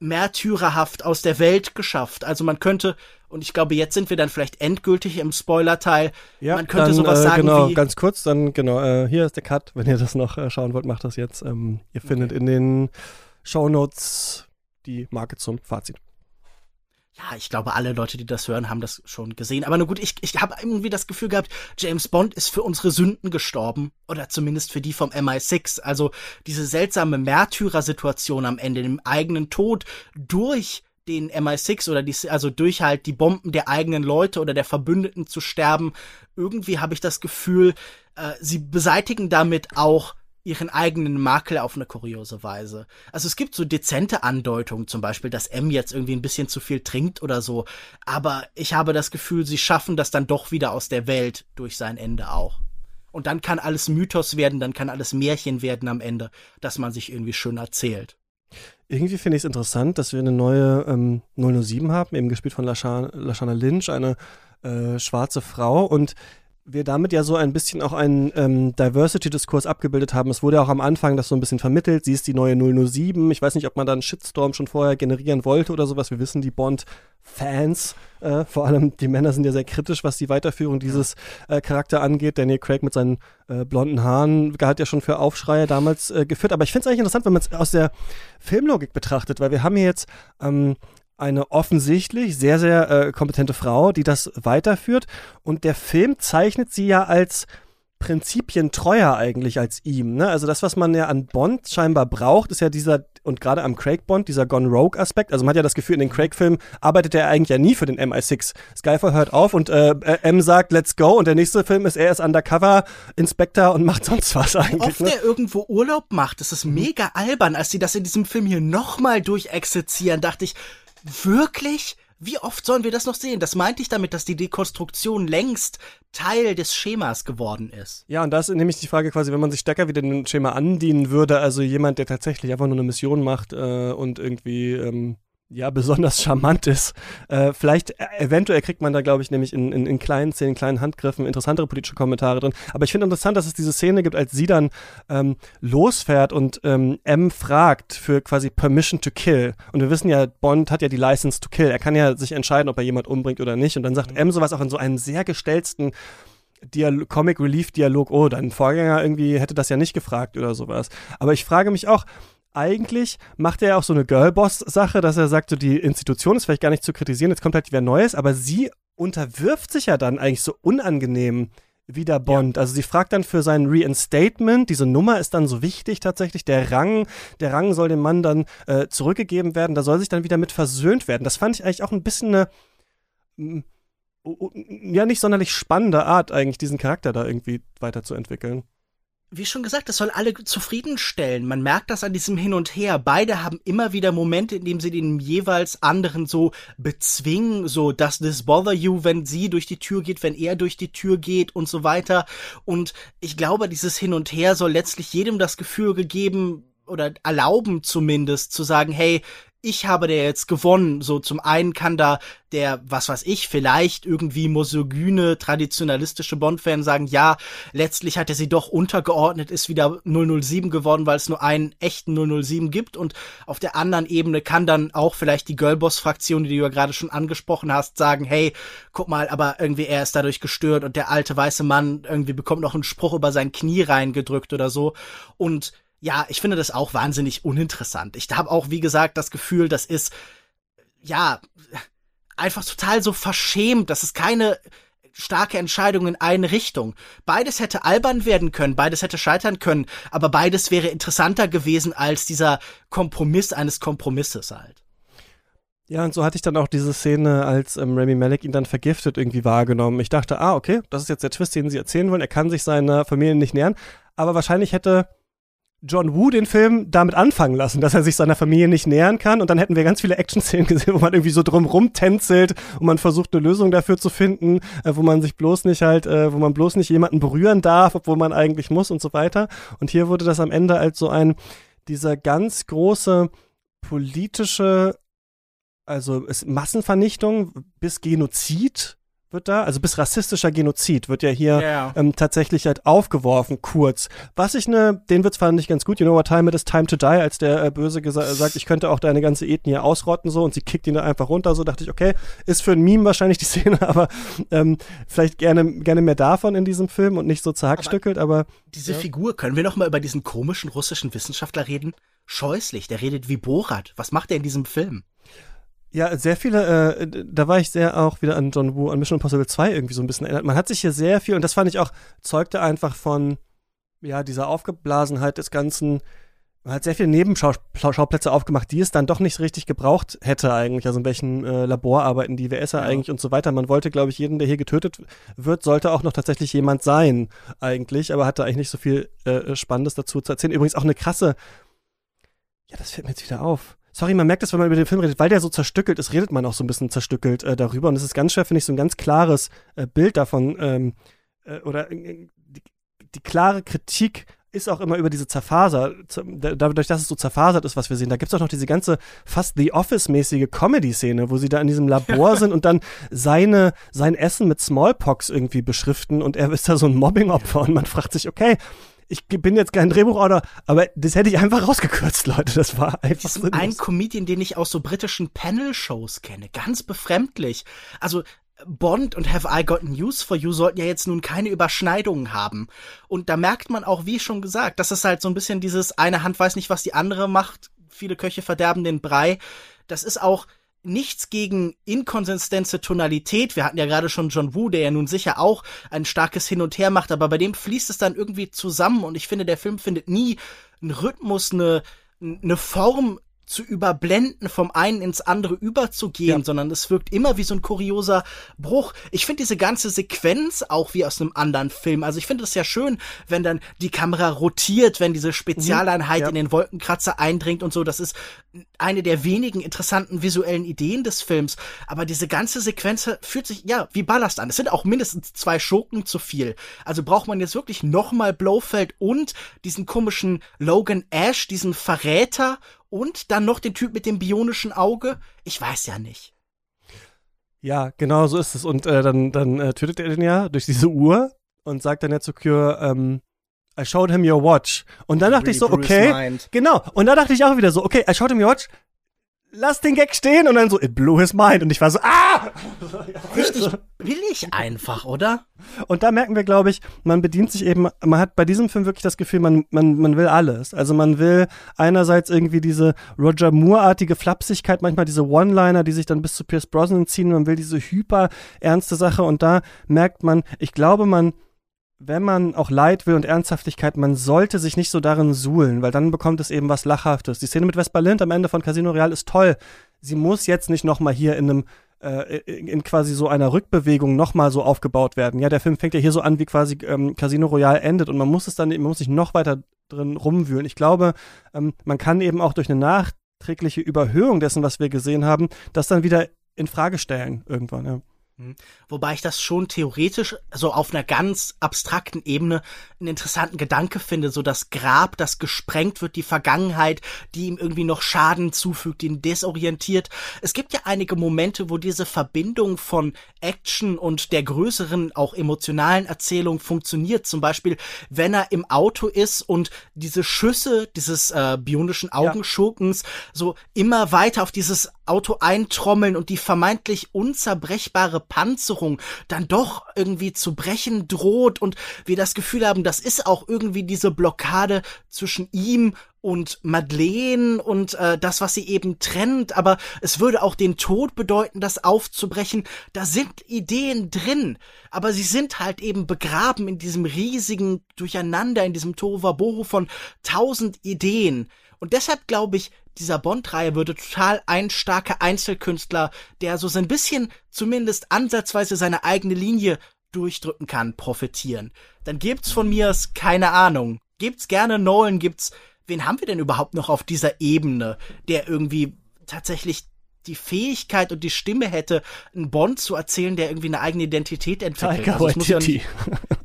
märtyrerhaft aus der Welt geschafft. Also man könnte, und ich glaube, jetzt sind wir dann vielleicht endgültig im Spoiler-Teil, Ja, man könnte dann, sowas äh, sagen genau, wie, ganz kurz, dann genau, äh, hier ist der Cut. Wenn ihr das noch äh, schauen wollt, macht das jetzt. Ähm, ihr findet in den Shownotes die Marke zum Fazit. Ja, ich glaube, alle Leute, die das hören, haben das schon gesehen. Aber nur gut, ich, ich habe irgendwie das Gefühl gehabt, James Bond ist für unsere Sünden gestorben. Oder zumindest für die vom MI6. Also diese seltsame Märtyrer-Situation am Ende, dem eigenen Tod durch den MI6 oder die, also durch halt die Bomben der eigenen Leute oder der Verbündeten zu sterben. Irgendwie habe ich das Gefühl, äh, sie beseitigen damit auch ihren eigenen Makel auf eine kuriose Weise. Also es gibt so dezente Andeutungen, zum Beispiel, dass M jetzt irgendwie ein bisschen zu viel trinkt oder so, aber ich habe das Gefühl, sie schaffen das dann doch wieder aus der Welt durch sein Ende auch. Und dann kann alles Mythos werden, dann kann alles Märchen werden am Ende, dass man sich irgendwie schön erzählt. Irgendwie finde ich es interessant, dass wir eine neue ähm, 007 haben, eben gespielt von Lashana, Lynch, eine äh, schwarze Frau und wir damit ja so ein bisschen auch einen ähm, Diversity-Diskurs abgebildet haben. Es wurde ja auch am Anfang das so ein bisschen vermittelt. Sie ist die neue 007. Ich weiß nicht, ob man da einen Shitstorm schon vorher generieren wollte oder sowas. Wir wissen, die Bond-Fans, äh, vor allem die Männer sind ja sehr kritisch, was die Weiterführung dieses äh, Charakter angeht. Daniel Craig mit seinen äh, blonden Haaren hat ja schon für Aufschreie damals äh, geführt. Aber ich finde es eigentlich interessant, wenn man es aus der Filmlogik betrachtet, weil wir haben hier jetzt ähm, eine offensichtlich sehr, sehr äh, kompetente Frau, die das weiterführt. Und der Film zeichnet sie ja als prinzipientreuer eigentlich als ihm. Ne? Also das, was man ja an Bond scheinbar braucht, ist ja dieser, und gerade am Craig Bond, dieser Gone Rogue-Aspekt. Also man hat ja das Gefühl, in den Craig-Filmen arbeitet er eigentlich ja nie für den MI6. Skyfall hört auf und äh, M sagt, let's go. Und der nächste Film ist, er ist Undercover-Inspector und macht sonst was eigentlich. Oft ne? der irgendwo Urlaub macht, das ist mega albern. Als sie das in diesem Film hier nochmal durchexerzieren, dachte ich, Wirklich? Wie oft sollen wir das noch sehen? Das meinte ich damit, dass die Dekonstruktion längst Teil des Schemas geworden ist. Ja, und da ist nämlich die Frage quasi, wenn man sich stärker wieder dem Schema andienen würde, also jemand, der tatsächlich einfach nur eine Mission macht äh, und irgendwie ähm, ja besonders charmant ist. Äh, vielleicht, äh, eventuell kriegt man da, glaube ich, nämlich in, in, in kleinen Szenen, kleinen Handgriffen interessantere politische Kommentare drin. Aber ich finde interessant, dass es diese Szene gibt, als sie dann ähm, losfährt und ähm, M fragt für quasi Permission to Kill. Und wir wissen ja, Bond hat ja die License to Kill. Er kann ja sich entscheiden, ob er jemand umbringt oder nicht. Und dann sagt mhm. M sowas auch in so einem sehr gestellten Dial Comic Relief Dialog, oh, dein Vorgänger irgendwie hätte das ja nicht gefragt oder sowas. Aber ich frage mich auch, eigentlich macht er ja auch so eine Girlboss-Sache, dass er sagt, so die Institution ist vielleicht gar nicht zu kritisieren, jetzt kommt halt wieder Neues, aber sie unterwirft sich ja dann eigentlich so unangenehm wie der Bond. Ja. Also sie fragt dann für sein Reinstatement, diese Nummer ist dann so wichtig tatsächlich, der Rang, der Rang soll dem Mann dann äh, zurückgegeben werden, da soll sich dann wieder mit versöhnt werden. Das fand ich eigentlich auch ein bisschen eine ja nicht sonderlich spannende Art eigentlich diesen Charakter da irgendwie weiterzuentwickeln wie schon gesagt, das soll alle zufriedenstellen. Man merkt das an diesem Hin und Her. Beide haben immer wieder Momente, in denen sie den jeweils anderen so bezwingen, so does this bother you, wenn sie durch die Tür geht, wenn er durch die Tür geht und so weiter. Und ich glaube, dieses Hin und Her soll letztlich jedem das Gefühl gegeben oder erlauben zumindest zu sagen, hey, ich habe der jetzt gewonnen. So zum einen kann da der, was weiß ich, vielleicht irgendwie misogyne, traditionalistische Bond-Fan sagen, ja, letztlich hat er sie doch untergeordnet, ist wieder 007 geworden, weil es nur einen echten 007 gibt. Und auf der anderen Ebene kann dann auch vielleicht die Girlboss-Fraktion, die du ja gerade schon angesprochen hast, sagen, hey, guck mal, aber irgendwie er ist dadurch gestört und der alte weiße Mann irgendwie bekommt noch einen Spruch über sein Knie reingedrückt oder so. Und ja, ich finde das auch wahnsinnig uninteressant. Ich habe auch, wie gesagt, das Gefühl, das ist, ja, einfach total so verschämt. Das ist keine starke Entscheidung in eine Richtung. Beides hätte albern werden können, beides hätte scheitern können, aber beides wäre interessanter gewesen als dieser Kompromiss eines Kompromisses halt. Ja, und so hatte ich dann auch diese Szene, als ähm, Remy Malek ihn dann vergiftet, irgendwie wahrgenommen. Ich dachte, ah, okay, das ist jetzt der Twist, den sie erzählen wollen. Er kann sich seiner Familie nicht nähern. Aber wahrscheinlich hätte John Woo den Film damit anfangen lassen, dass er sich seiner Familie nicht nähern kann und dann hätten wir ganz viele Action-Szenen gesehen, wo man irgendwie so drumrum tänzelt und man versucht eine Lösung dafür zu finden, äh, wo man sich bloß nicht halt, äh, wo man bloß nicht jemanden berühren darf, obwohl man eigentlich muss und so weiter. Und hier wurde das am Ende als so ein, dieser ganz große politische, also Massenvernichtung bis Genozid wird da, also bis rassistischer Genozid wird ja hier yeah. ähm, tatsächlich halt aufgeworfen, kurz. Was ich ne, den Witz fand ich ganz gut, you know what time it is, time to die, als der äh, Böse sagt, ich könnte auch deine ganze Ethnie ausrotten so und sie kickt ihn da einfach runter, so dachte ich, okay, ist für ein Meme wahrscheinlich die (laughs) Szene, aber ähm, vielleicht gerne, gerne mehr davon in diesem Film und nicht so zerhackstückelt, aber, aber diese ja. Figur, können wir noch mal über diesen komischen russischen Wissenschaftler reden? Scheußlich, der redet wie Borat. Was macht er in diesem Film? Ja, sehr viele, äh, da war ich sehr auch wieder an John Woo, an Mission Impossible 2 irgendwie so ein bisschen erinnert. Man hat sich hier sehr viel, und das fand ich auch, zeugte einfach von, ja, dieser Aufgeblasenheit des Ganzen. Man hat sehr viele Nebenschauplätze aufgemacht, die es dann doch nicht richtig gebraucht hätte eigentlich, also in welchen äh, Laborarbeiten die WSer ja. eigentlich und so weiter. Man wollte, glaube ich, jeden, der hier getötet wird, sollte auch noch tatsächlich jemand sein eigentlich, aber hatte eigentlich nicht so viel äh, Spannendes dazu zu erzählen. Übrigens auch eine krasse, ja, das fällt mir jetzt wieder auf sorry, man merkt das, wenn man über den Film redet, weil der so zerstückelt ist, redet man auch so ein bisschen zerstückelt äh, darüber. Und es ist ganz schwer, finde ich, so ein ganz klares äh, Bild davon ähm, äh, oder äh, die, die, klare Kritik ist auch immer über diese Zerfaser, dadurch, dass es so zerfasert ist, was wir sehen. Da gibt es auch noch diese ganze fast The Office-mäßige Comedy-Szene, wo sie da in diesem Labor (laughs) sind und dann seine, sein Essen mit Smallpox irgendwie beschriften und er ist da so ein Mobbing-Opfer und man fragt sich, okay, ich bin jetzt kein Drehbuchautor, aber das hätte ich einfach rausgekürzt, Leute. Das war einfach so. Ein Comedian, den ich aus so britischen Panel-Shows kenne. Ganz befremdlich. Also, Bond und Have I Got News for You sollten ja jetzt nun keine Überschneidungen haben. Und da merkt man auch, wie schon gesagt, das ist halt so ein bisschen dieses eine Hand weiß nicht, was die andere macht. Viele Köche verderben den Brei. Das ist auch, nichts gegen inkonsistenze Tonalität. Wir hatten ja gerade schon John Woo, der ja nun sicher auch ein starkes Hin und Her macht, aber bei dem fließt es dann irgendwie zusammen und ich finde, der Film findet nie einen Rhythmus, eine, eine Form, zu überblenden, vom einen ins andere überzugehen, ja. sondern es wirkt immer wie so ein kurioser Bruch. Ich finde diese ganze Sequenz auch wie aus einem anderen Film. Also ich finde es ja schön, wenn dann die Kamera rotiert, wenn diese Spezialeinheit mhm. ja. in den Wolkenkratzer eindringt und so. Das ist eine der wenigen interessanten visuellen Ideen des Films. Aber diese ganze Sequenz fühlt sich ja wie Ballast an. Es sind auch mindestens zwei Schurken zu viel. Also braucht man jetzt wirklich nochmal Blofeld und diesen komischen Logan Ash, diesen Verräter und dann noch den Typ mit dem bionischen Auge? Ich weiß ja nicht. Ja, genau so ist es. Und äh, dann, dann äh, tötet er den ja durch diese Uhr und sagt dann ja zu Cure, ähm, I showed him your watch. Und dann dachte really ich so, okay, genau. Und da dachte ich auch wieder so, okay, I showed him your watch lass den Gag stehen und dann so, it blew his mind. Und ich war so, ah! Richtig billig einfach, oder? Und da merken wir, glaube ich, man bedient sich eben, man hat bei diesem Film wirklich das Gefühl, man, man, man will alles. Also man will einerseits irgendwie diese Roger Moore-artige Flapsigkeit, manchmal diese One-Liner, die sich dann bis zu Pierce Brosnan ziehen. Man will diese hyper ernste Sache und da merkt man, ich glaube, man wenn man auch Leid will und Ernsthaftigkeit, man sollte sich nicht so darin suhlen, weil dann bekommt es eben was Lachhaftes. Die Szene mit Vespa Lind am Ende von Casino Real ist toll. Sie muss jetzt nicht nochmal hier in einem äh, in quasi so einer Rückbewegung nochmal so aufgebaut werden. Ja, der Film fängt ja hier so an, wie quasi ähm, Casino Royale endet und man muss es dann, man muss sich noch weiter drin rumwühlen. Ich glaube, ähm, man kann eben auch durch eine nachträgliche Überhöhung dessen, was wir gesehen haben, das dann wieder in Frage stellen irgendwann. Ja. Hm. Wobei ich das schon theoretisch, so auf einer ganz abstrakten Ebene, einen interessanten Gedanke finde, so das Grab, das gesprengt wird, die Vergangenheit, die ihm irgendwie noch Schaden zufügt, ihn desorientiert. Es gibt ja einige Momente, wo diese Verbindung von Action und der größeren, auch emotionalen Erzählung funktioniert. Zum Beispiel, wenn er im Auto ist und diese Schüsse dieses äh, bionischen Augenschurkens ja. so immer weiter auf dieses Auto eintrommeln und die vermeintlich unzerbrechbare Panzerung dann doch irgendwie zu brechen droht und wir das Gefühl haben, das ist auch irgendwie diese Blockade zwischen ihm und Madeleine und äh, das, was sie eben trennt, aber es würde auch den Tod bedeuten, das aufzubrechen. Da sind Ideen drin, aber sie sind halt eben begraben in diesem riesigen Durcheinander, in diesem Tohuwabohu von tausend Ideen. Und deshalb glaube ich, dieser Bond-Reihe würde total ein starker Einzelkünstler, der so ein bisschen zumindest ansatzweise seine eigene Linie durchdrücken kann, profitieren. Dann gibt's von mir keine Ahnung. Gibt's gerne Nolan, gibt's, wen haben wir denn überhaupt noch auf dieser Ebene, der irgendwie tatsächlich die Fähigkeit und die Stimme hätte, einen Bond zu erzählen, der irgendwie eine eigene Identität entwickelt. Taika also es ja,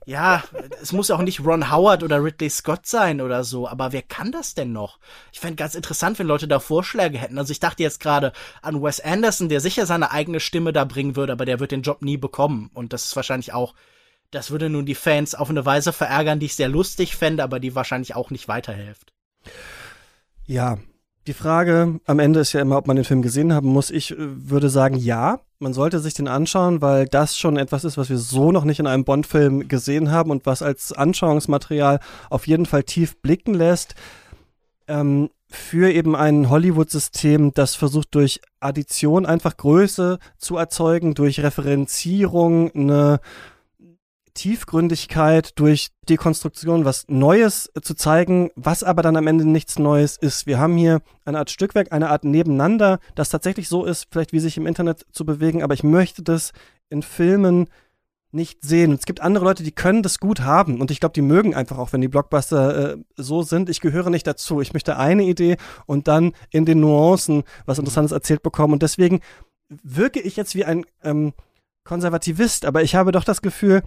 ja, es muss auch nicht Ron Howard oder Ridley Scott sein oder so, aber wer kann das denn noch? Ich fände ganz interessant, wenn Leute da Vorschläge hätten. Also ich dachte jetzt gerade an Wes Anderson, der sicher seine eigene Stimme da bringen würde, aber der wird den Job nie bekommen. Und das ist wahrscheinlich auch, das würde nun die Fans auf eine Weise verärgern, die ich sehr lustig fände, aber die wahrscheinlich auch nicht weiterhilft. Ja, die Frage am Ende ist ja immer, ob man den Film gesehen haben muss. Ich äh, würde sagen, ja. Man sollte sich den anschauen, weil das schon etwas ist, was wir so noch nicht in einem Bond-Film gesehen haben und was als Anschauungsmaterial auf jeden Fall tief blicken lässt. Ähm, für eben ein Hollywood-System, das versucht durch Addition einfach Größe zu erzeugen, durch Referenzierung eine Tiefgründigkeit, durch Dekonstruktion was Neues zu zeigen, was aber dann am Ende nichts Neues ist. Wir haben hier eine Art Stückwerk, eine Art Nebeneinander, das tatsächlich so ist, vielleicht wie sich im Internet zu bewegen, aber ich möchte das in Filmen nicht sehen. Und es gibt andere Leute, die können das gut haben und ich glaube, die mögen einfach auch, wenn die Blockbuster äh, so sind. Ich gehöre nicht dazu. Ich möchte eine Idee und dann in den Nuancen was Interessantes erzählt bekommen und deswegen wirke ich jetzt wie ein ähm, Konservativist, aber ich habe doch das Gefühl,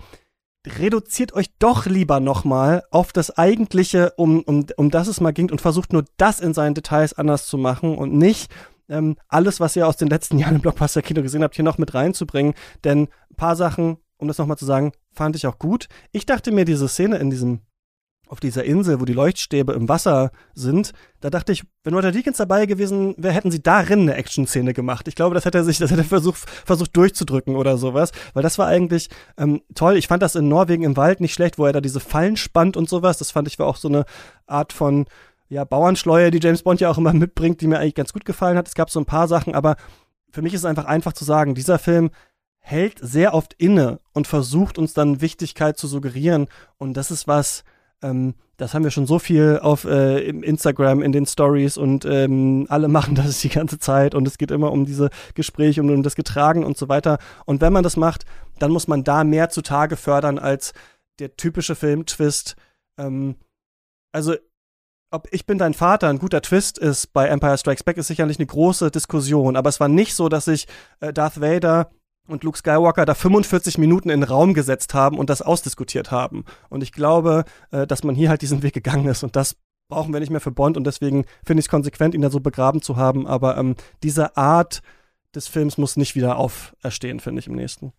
reduziert euch doch lieber nochmal auf das Eigentliche, um, um, um das es mal ging und versucht nur das in seinen Details anders zu machen und nicht ähm, alles, was ihr aus den letzten (laughs) Jahren im Blockbuster-Kino gesehen habt, hier noch mit reinzubringen. Denn ein paar Sachen, um das nochmal zu sagen, fand ich auch gut. Ich dachte mir, diese Szene in diesem auf dieser Insel, wo die Leuchtstäbe im Wasser sind, da dachte ich, wenn Roger Deakins dabei gewesen wäre, hätten sie darin eine Action-Szene gemacht. Ich glaube, das hätte er sich, das hätte er versucht, versucht durchzudrücken oder sowas, weil das war eigentlich ähm, toll. Ich fand das in Norwegen im Wald nicht schlecht, wo er da diese Fallen spannt und sowas. Das fand ich war auch so eine Art von ja, Bauernschleue, die James Bond ja auch immer mitbringt, die mir eigentlich ganz gut gefallen hat. Es gab so ein paar Sachen, aber für mich ist es einfach einfach zu sagen, dieser Film hält sehr oft inne und versucht uns dann Wichtigkeit zu suggerieren und das ist was, ähm, das haben wir schon so viel auf äh, Instagram, in den Stories und ähm, alle (laughs) machen das die ganze Zeit und es geht immer um diese Gespräche, um, um das Getragen und so weiter. Und wenn man das macht, dann muss man da mehr zutage fördern als der typische Film-Twist. Ähm, also ob ich bin dein Vater ein guter Twist ist bei Empire Strikes Back, ist sicherlich eine große Diskussion. Aber es war nicht so, dass ich äh, Darth Vader und Luke Skywalker da 45 Minuten in den Raum gesetzt haben und das ausdiskutiert haben. Und ich glaube, äh, dass man hier halt diesen Weg gegangen ist und das brauchen wir nicht mehr für Bond und deswegen finde ich es konsequent, ihn da so begraben zu haben. Aber ähm, diese Art des Films muss nicht wieder auferstehen, finde ich, im nächsten.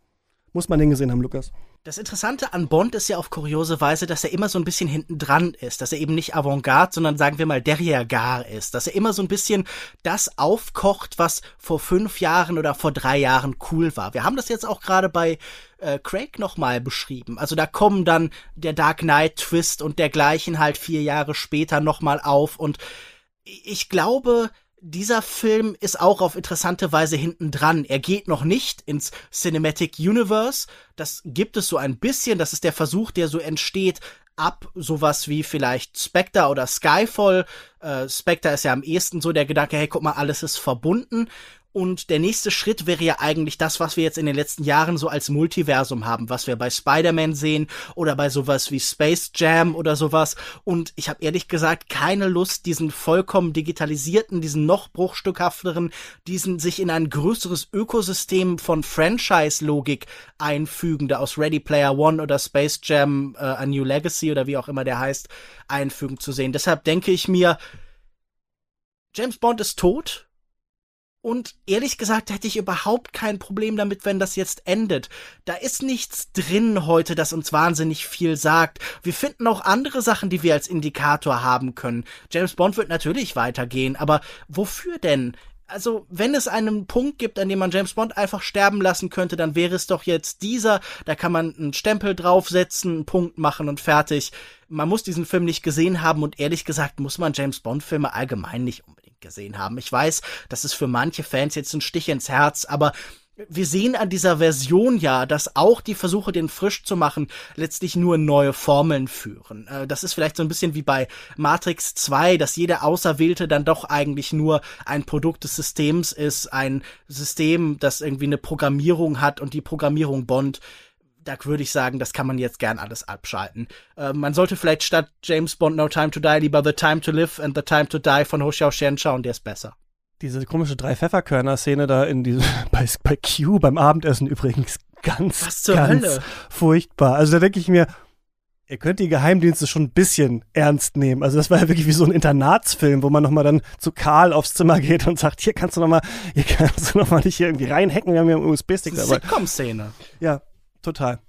Muss man den gesehen haben, Lukas. Das Interessante an Bond ist ja auf kuriose Weise, dass er immer so ein bisschen hinten dran ist, dass er eben nicht Avantgarde, sondern sagen wir mal derrière ist, dass er immer so ein bisschen das aufkocht, was vor fünf Jahren oder vor drei Jahren cool war. Wir haben das jetzt auch gerade bei äh, Craig nochmal beschrieben. Also da kommen dann der Dark Knight Twist und dergleichen halt vier Jahre später nochmal auf und ich glaube, dieser Film ist auch auf interessante Weise hinten dran. Er geht noch nicht ins Cinematic Universe. Das gibt es so ein bisschen. Das ist der Versuch, der so entsteht ab sowas wie vielleicht Spectre oder Skyfall. Äh, Spectre ist ja am ehesten so der Gedanke, hey, guck mal, alles ist verbunden. Und der nächste Schritt wäre ja eigentlich das, was wir jetzt in den letzten Jahren so als Multiversum haben, was wir bei Spider-Man sehen oder bei sowas wie Space Jam oder sowas. Und ich habe ehrlich gesagt keine Lust, diesen vollkommen digitalisierten, diesen noch bruchstückhafteren, diesen sich in ein größeres Ökosystem von Franchise-Logik einfügende aus Ready Player One oder Space Jam äh, A New Legacy oder wie auch immer der heißt, einfügen zu sehen. Deshalb denke ich mir, James Bond ist tot und ehrlich gesagt hätte ich überhaupt kein Problem damit, wenn das jetzt endet. Da ist nichts drin heute, das uns wahnsinnig viel sagt. Wir finden auch andere Sachen, die wir als Indikator haben können. James Bond wird natürlich weitergehen, aber wofür denn? also, wenn es einen Punkt gibt, an dem man James Bond einfach sterben lassen könnte, dann wäre es doch jetzt dieser. Da kann man einen Stempel draufsetzen, einen Punkt machen und fertig. Man muss diesen Film nicht gesehen haben und ehrlich gesagt muss man James Bond Filme allgemein nicht gesehen haben. Ich weiß, das ist für manche Fans jetzt ein Stich ins Herz, aber wir sehen an dieser Version ja, dass auch die Versuche, den frisch zu machen, letztlich nur neue Formeln führen. Äh, das ist vielleicht so ein bisschen wie bei Matrix 2, dass jeder Auserwählte dann doch eigentlich nur ein Produkt des Systems ist, ein System, das irgendwie eine Programmierung hat und die Programmierung Bond da würde ich sagen, das kann man jetzt gern alles abschalten. Äh, man sollte vielleicht statt James Bond No Time to Die lieber The Time to Live and The Time to Die von Ho Xiao Shen schauen, der ist besser. Diese komische drei Pfefferkörner-Szene da in diesem, (laughs) bei, bei Q beim Abendessen übrigens ganz, Was zur ganz Hölle? furchtbar. Also da denke ich mir, ihr könnt die Geheimdienste schon ein bisschen ernst nehmen. Also das war ja wirklich wie so ein Internatsfilm, wo man nochmal dann zu Karl aufs Zimmer geht und sagt, hier kannst du nochmal, hier kannst du nochmal nicht hier irgendwie reinhacken, wir haben hier einen USB-Stick dabei. Sitcom-Szene. Ja, total.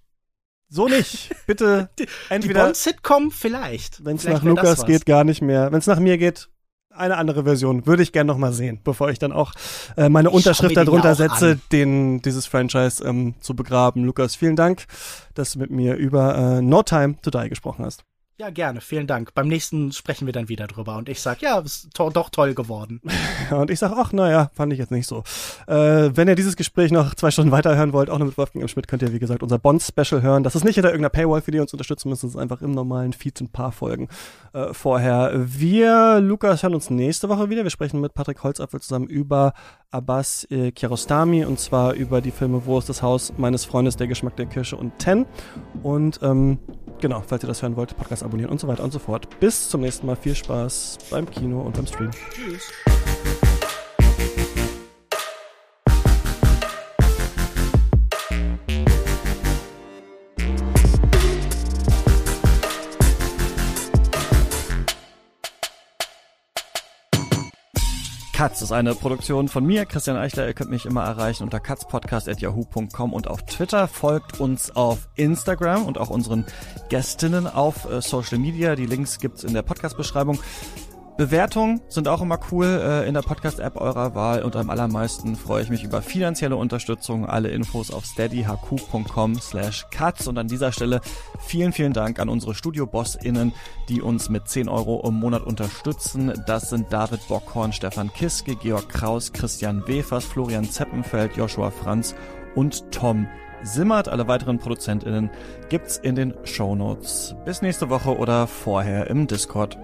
So nicht. (laughs) Bitte Die entweder, Bond-Sitcom vielleicht. wenn es nach Lukas geht, gar nicht mehr. Wenn es nach mir geht, eine andere Version. Würde ich gern noch mal sehen, bevor ich dann auch äh, meine Ich Unterschrift darunter setze, an. den, dieses Franchise ähm, zu begraben. Lukas, vielen Dank, dass du mit mir über äh, No Time to Die gesprochen hast. Ja, gerne. Vielen Dank. Beim nächsten sprechen wir dann wieder drüber. Und ich sag, ja, ist to doch toll geworden. (laughs) und ich sag, ach, naja, fand ich jetzt nicht so. Äh, wenn ihr dieses Gespräch noch zwei Stunden weiterhören wollt, auch noch mit Wolfgang M. Schmidt, könnt ihr, wie gesagt, unser Bond-Special hören. Das ist nicht hinter irgendeiner Paywall, für die ihr uns unterstützen müsst. Das ist einfach im normalen Feed ein paar Folgen äh, vorher. Wir, Lukas, hören uns nächste Woche wieder. Wir sprechen mit Patrick Holzapfel zusammen über Abbas äh, Kiarostami und zwar über die Filme Wo ist das Haus meines Freundes, Der Geschmack der Kirsche und Ten. Und ähm, genau, falls ihr das hören wollt, Podcast abonnieren und so weiter und so fort. Bis zum nächsten Mal. Viel Spaß beim Kino und beim Stream. Tschüss. Katz ist eine Produktion von mir, Christian Eichler. Ihr könnt mich immer erreichen unter katzpodcast.yahoo.com und auf Twitter. Folgt uns auf Instagram und auch unseren Gästinnen auf äh, Social Media. Die Links gibt's in der Podcast-Beschreibung. Bewertungen sind auch immer cool äh, in der Podcast-App eurer Wahl und am allermeisten freue ich mich über finanzielle Unterstützung. Alle Infos auf steadyhq.com slash cuts und an dieser Stelle vielen, vielen Dank an unsere Studio-BossInnen, die uns mit 10 Euro im Monat unterstützen. Das sind David Bockhorn, Stefan Kiske, Georg Kraus, Christian Wefers, Florian Zeppenfeld, Joshua Franz und Tom Simmert. Alle weiteren ProduzentInnen gibt's in den Show Notes. Bis nächste Woche oder vorher im Discord.